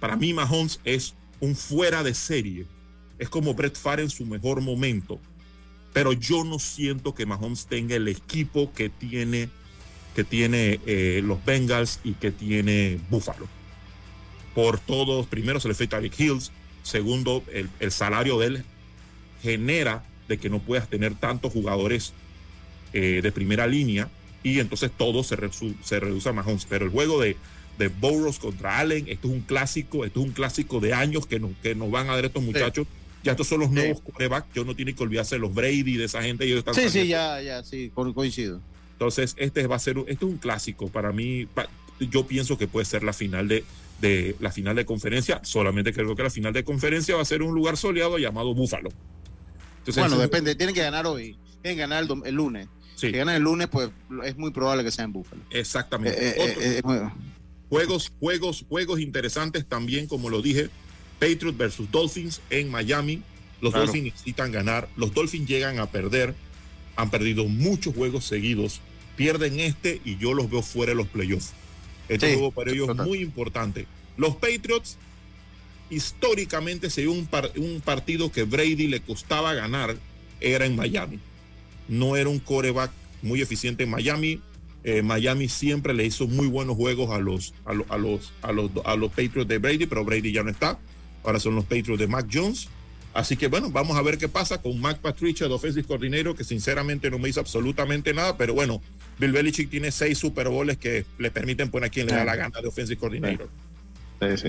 Para mí Mahomes es un fuera de serie. Es como Brett Favre en su mejor momento. Pero yo no siento que Mahomes tenga el equipo que tiene, que tiene eh, los Bengals y que tiene Buffalo. Por todos, primero se le fue Tyreek Hills, Segundo, el, salario de él genera de que no puedas tener tantos jugadores eh, de primera línea y entonces todo se, se reduce a Mahomes. Pero el juego de, de Burroughs contra Allen, esto es un clásico, esto es un clásico de años que, que nos van a dar estos muchachos. Ya estos son los nuevos corebacks, yo no tiene que olvidarse de los Brady, de esa gente. Ellos están sí, sí, ya, ya, sí, coincido. Entonces, este va a ser, este es un clásico. Para mí, yo pienso que puede ser la final de, de la final de conferencia. Solamente creo que la final de conferencia va a ser un lugar soleado llamado Búfalo. bueno, depende, tienen que ganar hoy, tienen que ganar el, lunes. Si ganan el lunes, pues es muy probable que sea en Búfalo. Exactamente. Eh, eh, eh, juegos, juegos, juegos interesantes también, como lo dije, Patriots versus Dolphins en Miami. Los Dolphins necesitan ganar. Los Dolphins llegan a perder. Han perdido muchos juegos seguidos. Pierden este y yo los veo fuera de los playoffs. Este juego para ellos es muy importante. Los Patriots, históricamente, se un, un partido que Brady le costaba ganar, era en Miami. No era un coreback muy eficiente en Miami. Eh, Miami siempre le hizo muy buenos juegos a los, a, los, a, los, a, los, a los Patriots de Brady, pero Brady ya no está. Ahora son los Patriots de Mac Jones. Así que bueno, vamos a ver qué pasa con Mac Patricia, de Offensive Coordinator, que sinceramente no me hizo absolutamente nada, pero bueno, Bill Belichick tiene seis Super Bowls que le permiten poner a quien le da la gana de Offensive Coordinator.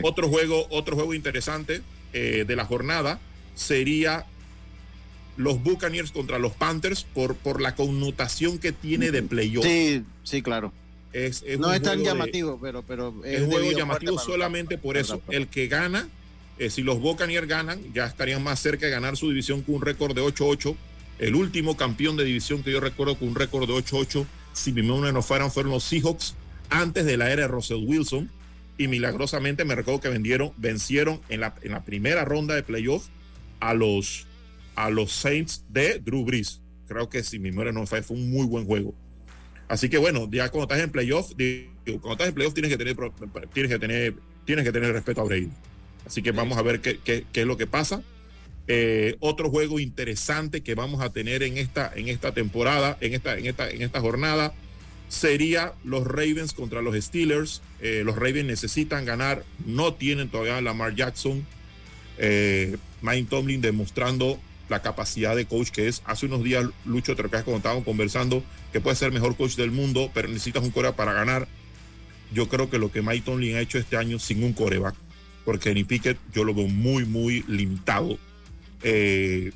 Otro juego, otro juego interesante eh, de la jornada sería los Buccaneers contra los Panthers por, por la connotación que tiene de playoff. Sí, sí, claro. no es tan llamativo, pero, pero es, un juego llamativo solamente por eso. El que gana, eh, si los Buccaneers ganan, ya estarían más cerca de ganar su división con un récord de 8-8. El último campeón de división que yo recuerdo con un récord de 8-8 si mi memoria no fueron, fueron los Seahawks antes de la era de Russell Wilson. Y milagrosamente me recuerdo que vendieron, vencieron en la, en la primera ronda de playoff a los, a los Saints de Drew Brees. Creo que si mi memoria no fue, fue un muy buen juego. Así que bueno, ya cuando estás en playoff, cuando estás en playoff tienes que tener, tienes que tener, tienes que tener respeto a Brady. Así que vamos a ver qué, es lo que pasa. Eh, otro juego interesante que vamos a tener en esta, en esta temporada, en esta, en esta, en esta jornada, sería los Ravens contra los Steelers. Eh, los Ravens necesitan ganar, no tienen todavía a Lamar Jackson. Eh, Mike Tomlin demostrando la capacidad de coach que es. Hace unos días, Lucho Trepez, cuando estábamos conversando, que puede ser mejor coach del mundo, pero necesitas un coreback para ganar. Yo creo que lo que Mike Tomlin ha hecho este año sin un coreback, porque Kenny Pickett yo lo veo muy, muy limitado eh,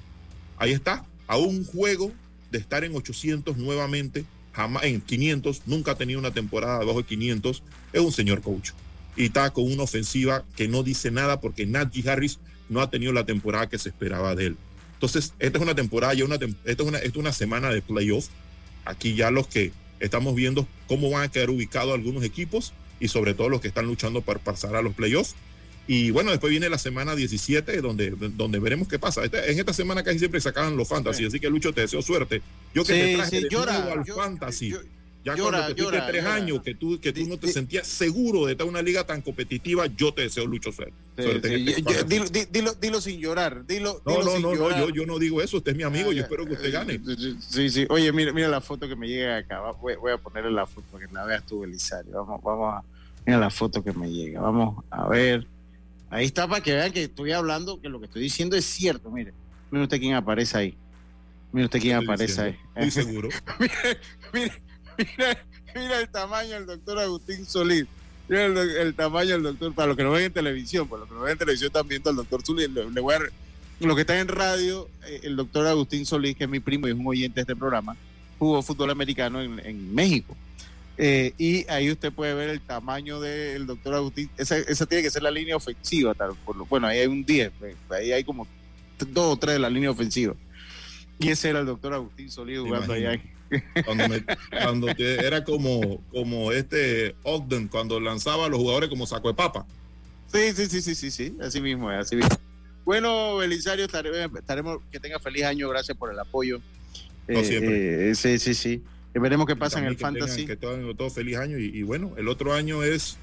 ahí está, a un juego de estar en 800 nuevamente, jamás en 500, nunca ha tenido una temporada bajo de 500, es un señor coach. Y está con una ofensiva que no dice nada porque Najee Harris no ha tenido la temporada que se esperaba de él. Entonces, esta es una temporada, ya una, esta, es una, es una semana de playoff. Aquí ya los que estamos viendo cómo van a quedar ubicados algunos equipos y sobre todo los que están luchando para pasar a los playoffs. Y bueno, después viene la semana 17, donde, donde veremos qué pasa. en esta semana casi siempre sacaban los fantasy, así que Lucho, te deseo suerte. Yo que te traje de llora, al fantasy. ya llora, cuando te tres años que tú, que tú no te sentías seguro de estar en una liga tan competitiva, yo te deseo Lucho suerte. Este dilo, dilo, sin llorar. Dilo, no, no, no, no, yo, yo no digo eso. Usted es mi amigo. yo espero que usted gane. Sí, sí. Oye, mira, mira la foto que me llega acá. Voy, voy a ponerle la foto para que la veas tú, Belisario. Vamos, vamos a. Mira la foto que me llega. Vamos a ver. Ahí está para que vean que estoy hablando, que lo que estoy diciendo es cierto. Mire, mire usted quién aparece ahí. Mire usted quién aparece ahí. Muy seguro. mire, mira, el tamaño del doctor Agustín Solís. Mira el, tamaño del doctor, para los que no ven en televisión, para los que no ven en televisión también viendo al doctor Solís. Le, voy a, lo que está en radio, eh, el doctor Agustín Solís, que es mi primo y es un oyente de este programa, jugó fútbol americano en, en México. Eh, y ahí usted puede ver el tamaño del doctor Agustín. Esa, esa, tiene que ser la línea ofensiva. Tal, por lo, bueno, ahí hay un 10, pues, ahí hay como dos o tres de la línea ofensiva. Y ese era el doctor Agustín Solís jugando allá Cuando, era como, como este Ogden, cuando lanzaba a los jugadores como saco de papa. Sí, sí, sí, sí, sí, sí, así mismo es, así mismo. Bueno, Belisario, estaremos, que tenga feliz año, gracias por el apoyo. No, siempre. Eh, eh, sí, sí, sí. Veremos qué pasa en el Fantasy. que todo, feliz año y, bueno, el otro año es,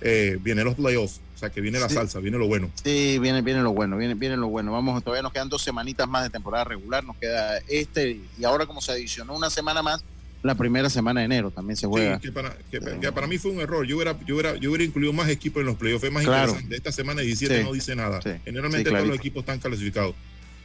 eh, vienen los playoffs, o sea que viene la salsa, viene lo bueno. Sí, viene, viene lo bueno, viene, viene lo bueno. Vamos, todavía nos quedan dos semanitas más de temporada regular, nos queda este y ahora como se adicionó una semana más, la primera semana de enero también se juega. Sí, que para, que, para mí fue un error. Yo hubiera, yo hubiera, yo hubiera incluido más equipos en los playoffs. Es más interesante. Esta semana 17 no dice nada. Generalmente todos los equipos están clasificados.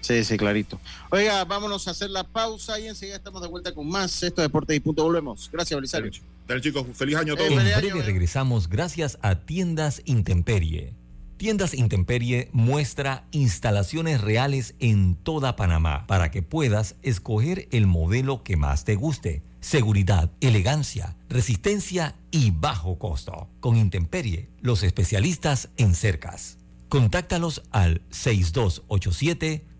Sí, sí, clarito. Oiga, vámonos a hacer la pausa y enseguida estamos de vuelta con más. Esto es Deportes y Punto. Volvemos. Gracias, Belisario. Dale, chicos. Feliz año a todos. En breve regresamos gracias a Tiendas Intemperie. Tiendas Intemperie muestra instalaciones reales en toda Panamá para que puedas escoger el modelo que más te guste. Seguridad, elegancia, resistencia y bajo costo. Con Intemperie, los especialistas en cercas. Contáctalos al 6287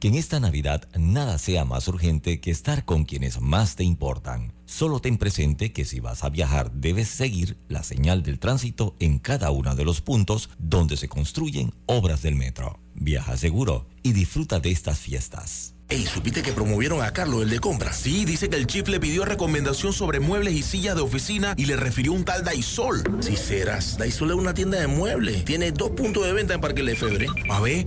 Que en esta Navidad nada sea más urgente que estar con quienes más te importan. Solo ten presente que si vas a viajar debes seguir la señal del tránsito en cada uno de los puntos donde se construyen obras del metro. Viaja seguro y disfruta de estas fiestas. Ey, ¿supiste que promovieron a Carlos, el de compra? Sí, dice que el chief le pidió recomendación sobre muebles y sillas de oficina y le refirió un tal Daisol. Si serás, Daisol es una tienda de muebles. Tiene dos puntos de venta en Parque Lefebvre. A ver,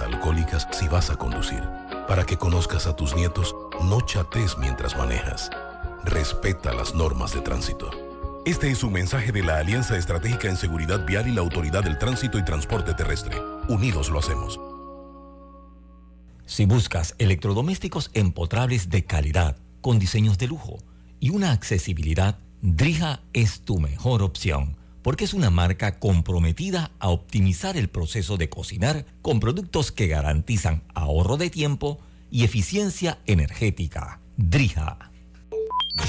Alcohólicas si vas a conducir. Para que conozcas a tus nietos, no chates mientras manejas. Respeta las normas de tránsito. Este es un mensaje de la Alianza Estratégica en Seguridad Vial y la Autoridad del Tránsito y Transporte Terrestre. Unidos lo hacemos. Si buscas electrodomésticos empotrables de calidad, con diseños de lujo y una accesibilidad Drija es tu mejor opción porque es una marca comprometida a optimizar el proceso de cocinar con productos que garantizan ahorro de tiempo y eficiencia energética. Drija.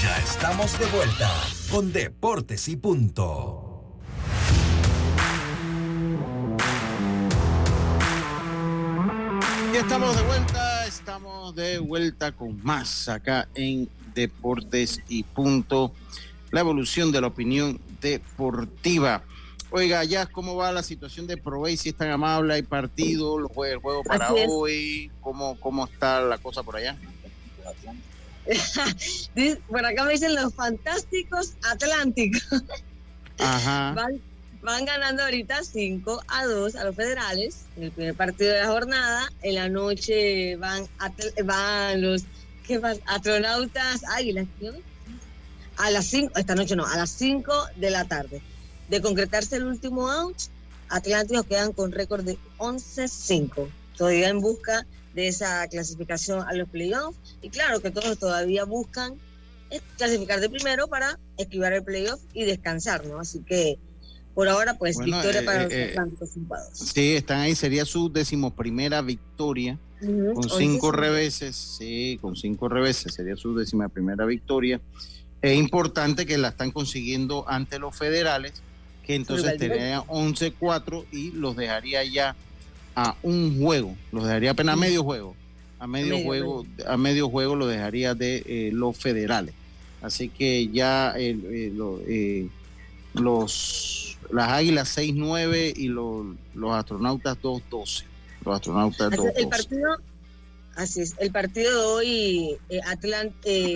Ya estamos de vuelta con Deportes y Punto. Ya estamos de vuelta, estamos de vuelta con más acá en Deportes y Punto la evolución de la opinión deportiva. Oiga, ya, ¿cómo va la situación de Provey? Si es tan amable, hay partido, lo juega el juego para hoy, ¿Cómo, ¿cómo está la cosa por allá? por acá me dicen los fantásticos atlánticos. Ajá. Van, ganando ahorita 5 a 2 a los federales en el primer partido de la jornada. En la noche van, van los ¿qué astronautas águilas. A las 5, esta noche no, a las 5 de la tarde de concretarse el último out, Atlánticos quedan con récord de 11-5, todavía en busca de esa clasificación a los playoffs. Y claro que todos todavía buscan clasificar de primero para esquivar el playoff y descansar, ¿no? Así que por ahora, pues, victoria para los eh, Atlánticos Sí, están ahí, sería su decimoprimera victoria. Con cinco reveses, sí, con cinco reveses sería su décima primera victoria. Es importante que la están consiguiendo ante los federales que entonces tendría 11-4 y los dejaría ya a un juego, los dejaría apenas a medio juego, a medio, juego, a medio juego lo dejaría de eh, los federales. Así que ya eh, eh, los las águilas 6-9 y los, los astronautas 2-12. Los astronautas 2-12. El partido, así es, el partido de hoy,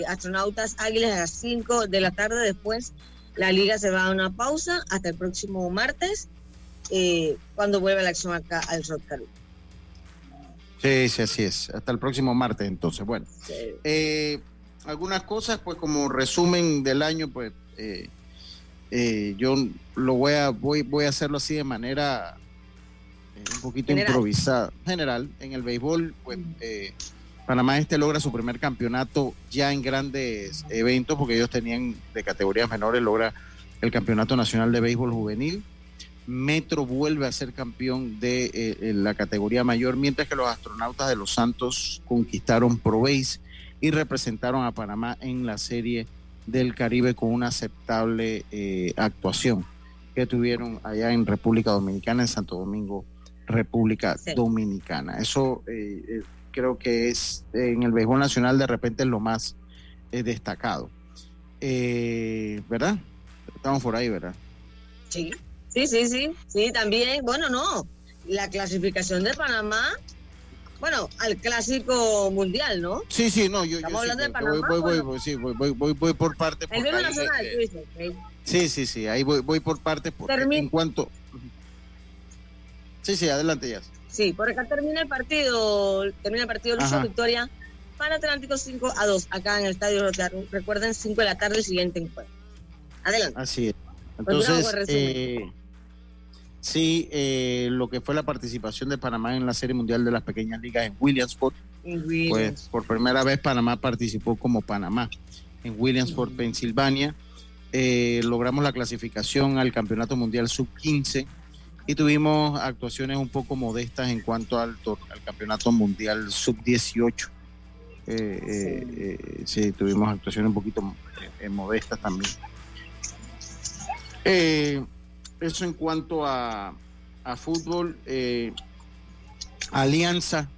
astronautas águilas a las 5 de la tarde después la liga se va a una pausa hasta el próximo martes, eh, cuando vuelve la acción acá al Rod Sí, sí, así es. Hasta el próximo martes, entonces. Bueno, eh, algunas cosas, pues como resumen del año, pues eh, yo lo voy a voy voy a hacerlo así de manera un poquito improvisada, general. En el béisbol, pues Panamá este logra su primer campeonato ya en grandes eventos, porque ellos tenían de categorías menores, logra el Campeonato Nacional de Béisbol Juvenil. Metro vuelve a ser campeón de eh, la categoría mayor, mientras que los astronautas de Los Santos conquistaron Pro Base y representaron a Panamá en la serie del Caribe con una aceptable eh, actuación que tuvieron allá en República Dominicana, en Santo Domingo, República Dominicana. Eso eh, creo que es en el béisbol nacional de repente es lo más eh, destacado. Eh, ¿Verdad? Estamos por ahí, ¿verdad? Sí, sí, sí, sí, sí, también, bueno, no, la clasificación de Panamá, bueno, al clásico mundial, ¿no? Sí, sí, no, yo, Estamos hablando de Panamá. Voy, voy, voy, sí, voy, voy, voy, por parte. El nacional, eh, Sí, sí, sí, ahí voy, voy por parte. Por, en cuanto... Sí, sí, adelante ya. Sí, por acá termina el partido, termina el partido Lucho Victoria para Atlántico 5 a 2, acá en el Estadio Rotario. Recuerden, 5 de la tarde, el siguiente encuentro. Adelante. Así es. Entonces, eh, sí, eh, lo que fue la participación de Panamá en la Serie Mundial de las Pequeñas Ligas en Williamsport, pues por primera vez Panamá participó como Panamá en Williamsport, Pensilvania. Eh, logramos la clasificación al Campeonato Mundial Sub-15 y tuvimos actuaciones un poco modestas en cuanto al, al campeonato mundial sub-18. Eh, eh, eh, sí. tuvimos actuaciones un poquito modestas también. eso en cuanto a, a fútbol. Alianza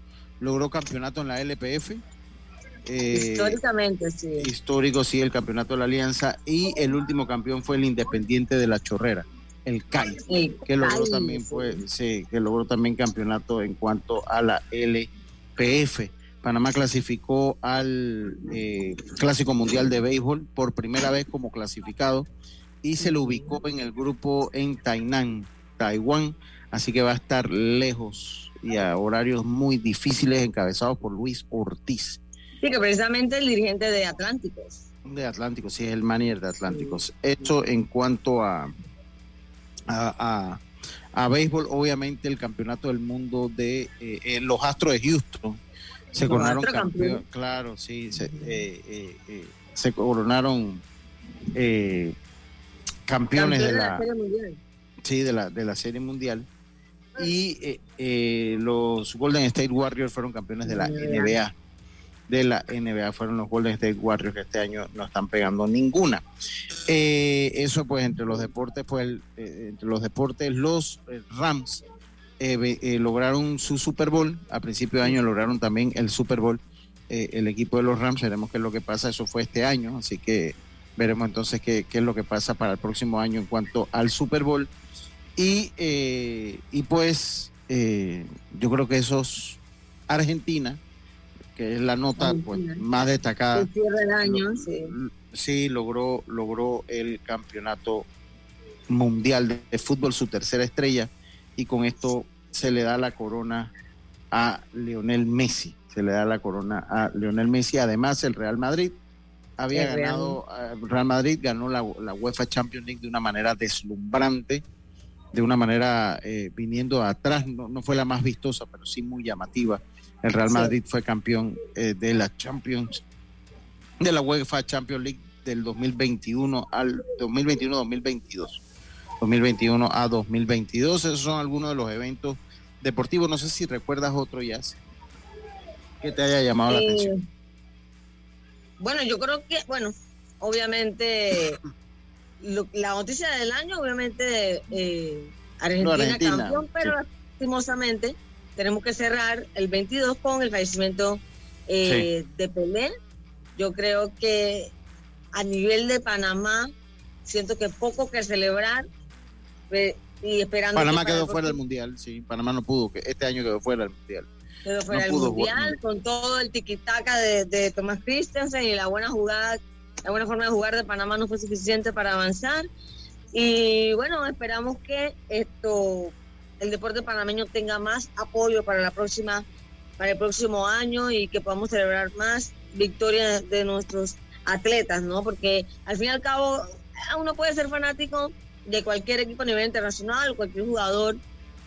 logró campeonato en la LPF. Históricamente, sí. Histórico, sí, el campeonato de la Alianza. Y el último campeón fue el Independiente de la Chorrera el CAI, que logró también pues, que logró también campeonato en cuanto a la LPF. Panamá clasificó al eh, Clásico Mundial de Béisbol por primera vez como clasificado y se lo ubicó en el grupo en Tainan, Taiwán, así que va a estar lejos y a horarios muy difíciles encabezados por Luis Ortiz. Sí, que precisamente el dirigente de Atlánticos. De Atlánticos, sí, es el manier de Atlánticos. Esto en cuanto a, a, a, béisbol, obviamente el campeonato del mundo de eh, eh, los Astros de Houston. Se coronaron campeón, claro, sí, se, eh, se coronaron campeones de la, sí de la de la serie mundial. Y los Golden State Warriors fueron campeones de la NBA de la NBA fueron los Golden State Warriors que este año no están pegando ninguna. Eh, eso pues entre los deportes, pues eh, entre los deportes, los eh, Rams lograron su Super Bowl, a principio de año lograron también el Super Bowl, el equipo de los Rams, veremos qué es lo que pasa, eso fue este año, así que veremos entonces qué, qué es lo que pasa para el próximo año en cuanto al Super Bowl. Y, y pues yo creo que esos Argentina, que es la nota pues, más destacada. sí. logró, logró el campeonato mundial de fútbol, su tercera estrella, y con esto se le da la corona a Lionel Messi. Se le da la corona a Lionel Messi. Además, el Real Madrid había ganado, eh, Real Madrid ganó la, la, UEFA Champions League de una manera deslumbrante, de una manera eh, viniendo atrás, no, no, fue la más vistosa, pero sí muy llamativa. El Real Madrid fue campeón eh, de la Champions, de la UEFA Champions League del 2021 al 2021-2022. 2021 a 2022. Esos son algunos de los eventos deportivos. No sé si recuerdas otro, ya que te haya llamado la eh, atención. Bueno, yo creo que, bueno, obviamente, la noticia del año, obviamente, eh, Argentina, campeón, pero lastimosamente tenemos que cerrar el 22 con el fallecimiento eh, de Pelé. Yo creo que a nivel de Panamá, siento que poco que celebrar y esperando. Panamá quedó fuera del mundial, sí. Panamá no pudo, que este año quedó fuera del mundial. Quedó fuera del mundial con todo el tiquitaca de, de Tomás Christensen y la buena jugada, la buena forma de jugar de Panamá no fue suficiente para avanzar. Y bueno, esperamos que esto, el deporte panameño tenga más apoyo para la próxima, para el próximo año y que podamos celebrar más victorias de nuestros atletas, ¿no? Porque al fin y al cabo uno puede ser fanático de cualquier equipo a nivel internacional, cualquier jugador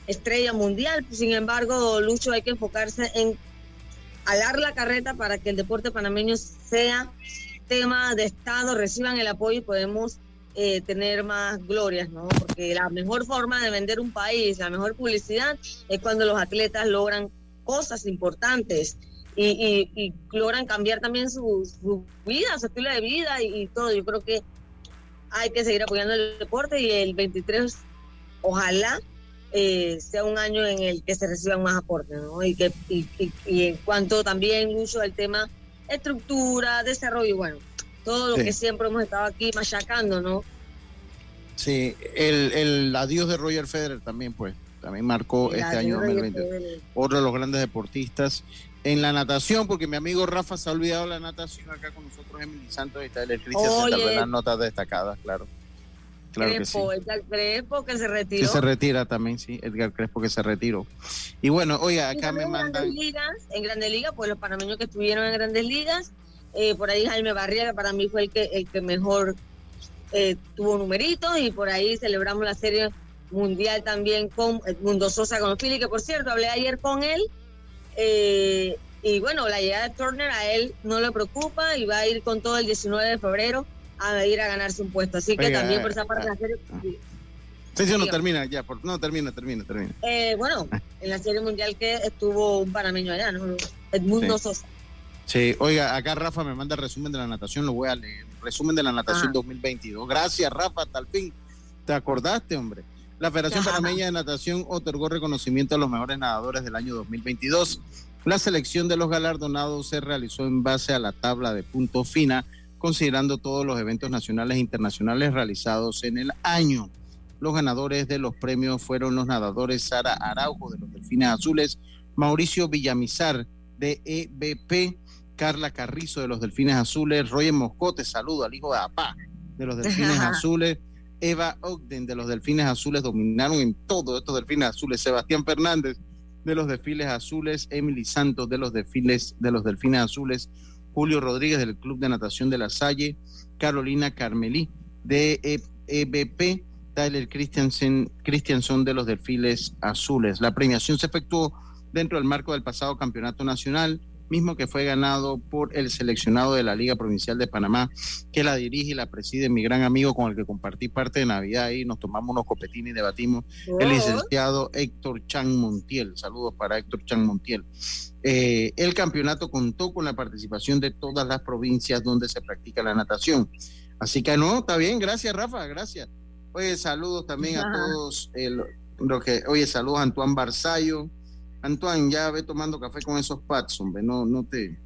estrella mundial. Sin embargo, Lucho, hay que enfocarse en alar la carreta para que el deporte panameño sea tema de Estado, reciban el apoyo y podemos eh, tener más glorias, ¿no? Porque la mejor forma de vender un país, la mejor publicidad es cuando los atletas logran cosas importantes y, logran cambiar también su, vida, su estilo de vida y todo. Yo creo que hay que seguir apoyando el deporte y el 23 ojalá eh, sea un año en el que se reciban más aportes, ¿no? Y, que, y, en cuanto también uso del tema estructura, desarrollo, bueno, todo lo que siempre hemos estado aquí machacando, ¿no? Sí, el, el adiós de Roger Federer también, pues, también marcó este año 2020. Otro de los grandes deportistas en la natación, porque mi amigo Rafa se ha olvidado la natación acá con nosotros, Emily Santos y está el Cristian de las notas destacadas, claro. Claro Crespo, que sí. Edgar Crespo que se retiró. Que se retira también, sí, Edgar Crespo que se retiró. Y bueno, oye, acá me mandan... Grandes Ligas, en Grandes Ligas, pues los panameños que estuvieron en Grandes Ligas, eh, por ahí Jaime Barriga para mí fue el que, el que mejor eh, tuvo numeritos y por ahí celebramos la serie mundial también con Edmundo Sosa con Phillies, que por cierto hablé ayer con él eh, y bueno, la llegada de Turner a él no le preocupa y va a ir con todo el 19 de febrero a ir a ganarse un puesto. Así que también por esa parte la serie. Sí, sí, no termina ya, no termina, termina, termina. Eh, bueno, en la serie mundial que estuvo un panameño allá, ¿no? Edmundo Sosa. Sí, oiga, acá Rafa me manda el resumen de la natación, lo voy a leer. Resumen de la natación 2022. Gracias, Rafa, hasta el fin. ¿Te acordaste, hombre? La Federación Panameña de Natación otorgó reconocimiento a los mejores nadadores del año 2022. La selección de los galardonados se realizó en base a la tabla de punto fina, considerando todos los eventos nacionales e internacionales realizados en el año. Los ganadores de los premios fueron los nadadores Sara Araujo de los Delfines Azules, Mauricio Villamizar de EBP, Carla Carrizo de los Delfines Azules, Roger Moscote, saludo al hijo de Apá de los Delfines Azules, Eva Ogden de los Delfines Azules dominaron en todo estos Delfines Azules. Sebastián Fernández de los Desfiles Azules, Emily Santos de los Desfiles de los Delfines Azules, Julio Rodríguez del Club de Natación de la Salle, Carolina Carmelí de EBP, Tyler Christiansen, Christianson de los Desfiles Azules. La premiación se efectuó dentro del marco del pasado Campeonato Nacional mismo que fue ganado por el seleccionado de la Liga Provincial de Panamá, que la dirige y la preside mi gran amigo con el que compartí parte de Navidad y nos tomamos unos copetines y debatimos, el licenciado Héctor Chan Montiel. Saludos para Héctor Chan Montiel. Eh, el campeonato contó con la participación de todas las provincias donde se practica la natación. Así que no, está bien, gracias Rafa, gracias. Oye, saludos también a todos, lo que, oye, saludos a Antoine Barzallo, Antoine, ya ve tomando café con esos pads, hombre, no, no te,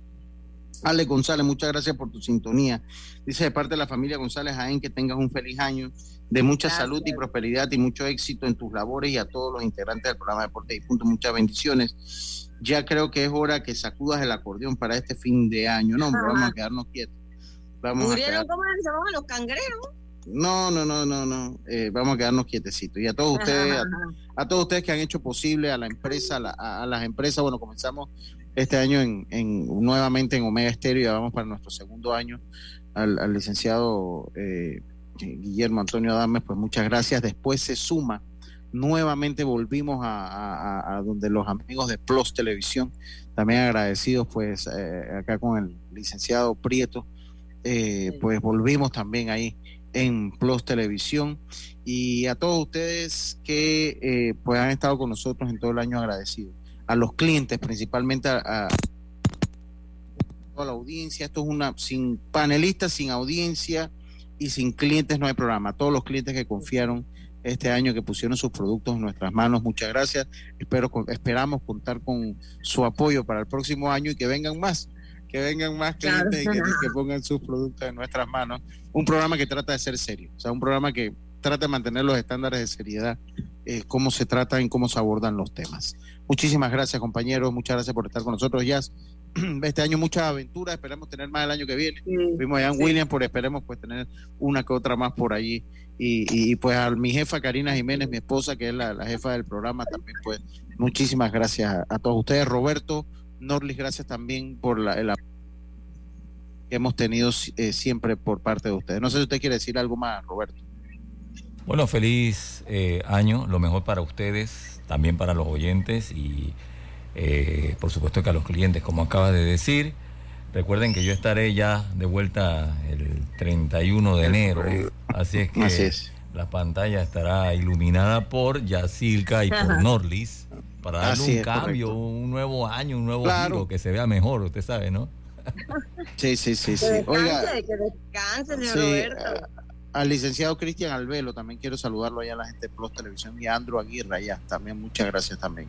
Ale González, muchas gracias por tu sintonía. Dice de parte de la familia González Jaén que tengas un feliz año de mucha salud y prosperidad y mucho éxito en tus labores y a todos los integrantes del programa Deporte y Punto. Muchas bendiciones. Ya creo que es hora que sacudas el acordeón para este fin de año. No, hombre, vamos a quedarnos quietos. Vamos a ¿Murieron cómo se llaman los cangrejos? No, no, no, no, no. Eh, vamos a quedarnos quietecitos. Y a todos ustedes, a, todos ustedes que han hecho posible a la empresa, a, las empresas, bueno, comenzamos este año en, nuevamente en Omega Estéreo y ya vamos para nuestro segundo año al, licenciado eh, Guillermo Antonio Adames, pues muchas gracias. Después se suma, nuevamente volvimos a, donde los amigos de Plus Televisión, también agradecidos pues eh, acá con el licenciado Prieto, pues volvimos también ahí en Plus Televisión y a todos ustedes que eh, pues han estado con nosotros en todo el año agradecidos. A los clientes, principalmente a, toda la audiencia. Esto es una, sin panelistas, sin audiencia y sin clientes no hay programa. Todos los clientes que confiaron este año, que pusieron sus productos en nuestras manos, muchas gracias. Espero, esperamos contar con su apoyo para el próximo año y que vengan más que vengan más clientes y que, pongan sus productos en nuestras manos. Un programa que trata de ser serio, o sea, un programa que trata de mantener los estándares de seriedad, eh, cómo se tratan y cómo se abordan los temas. Muchísimas gracias, compañeros, muchas gracias por estar con nosotros, ya Este año muchas aventuras, esperamos tener más el año que viene. Vimos a Jan Williams, pero esperemos pues tener una que otra más por allí. Y, pues a mi jefa Karina Jiménez, mi esposa, que es la, jefa del programa, también pues muchísimas gracias a, a todos ustedes. Roberto, Norlis, gracias también por la, el que hemos tenido eh, siempre por parte de ustedes. No sé si usted quiere decir algo más, Roberto. Bueno, feliz eh, año, lo mejor para ustedes, también para los oyentes y eh, por supuesto que a los clientes, como acaba de decir. Recuerden que yo estaré ya de vuelta el 31 de enero, así es que la pantalla estará iluminada por Yacilca y por Norlis para darle un cambio, un nuevo año, un nuevo giro, que se vea mejor, usted sabe, ¿no? Sí, sí, sí, sí. Oiga, que descanse, señor Roberto. al licenciado Cristian Albelo, también quiero saludarlo allá a la gente de Plus Televisión y a Andrew Aguirre allá, también muchas gracias también.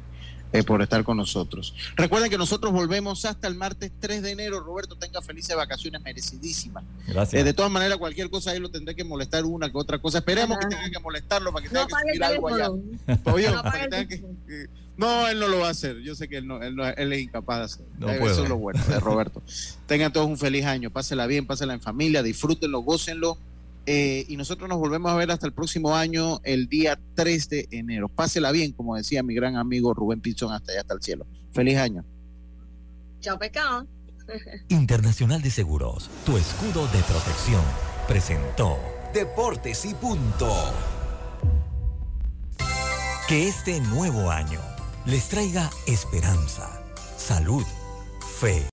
Eh, por estar con nosotros. Recuerden que nosotros volvemos hasta el martes 3 de enero. Roberto, tenga felices vacaciones merecidísimas. Gracias. Eh, de todas maneras, cualquier cosa ahí lo tendré que molestar una que otra cosa. Esperemos que tenga que molestarlo para que tenga que subir algo allá. No, él no lo va a hacer. Yo sé que él, no, él, es incapaz de hacerlo. Eso es lo bueno de Roberto. Tengan todos un feliz año. Pásela bien, pásela en familia, disfrútenlo, gócenlo. Eh, y nosotros nos volvemos a ver hasta el próximo año, el día 3 de enero. Pásela bien, como decía mi gran amigo Rubén Pinzón, hasta allá, hasta el cielo. Feliz año. Chao, pecado. Internacional de Seguros, tu escudo de protección, presentó Deportes y Punto. Que este nuevo año les traiga esperanza, salud, fe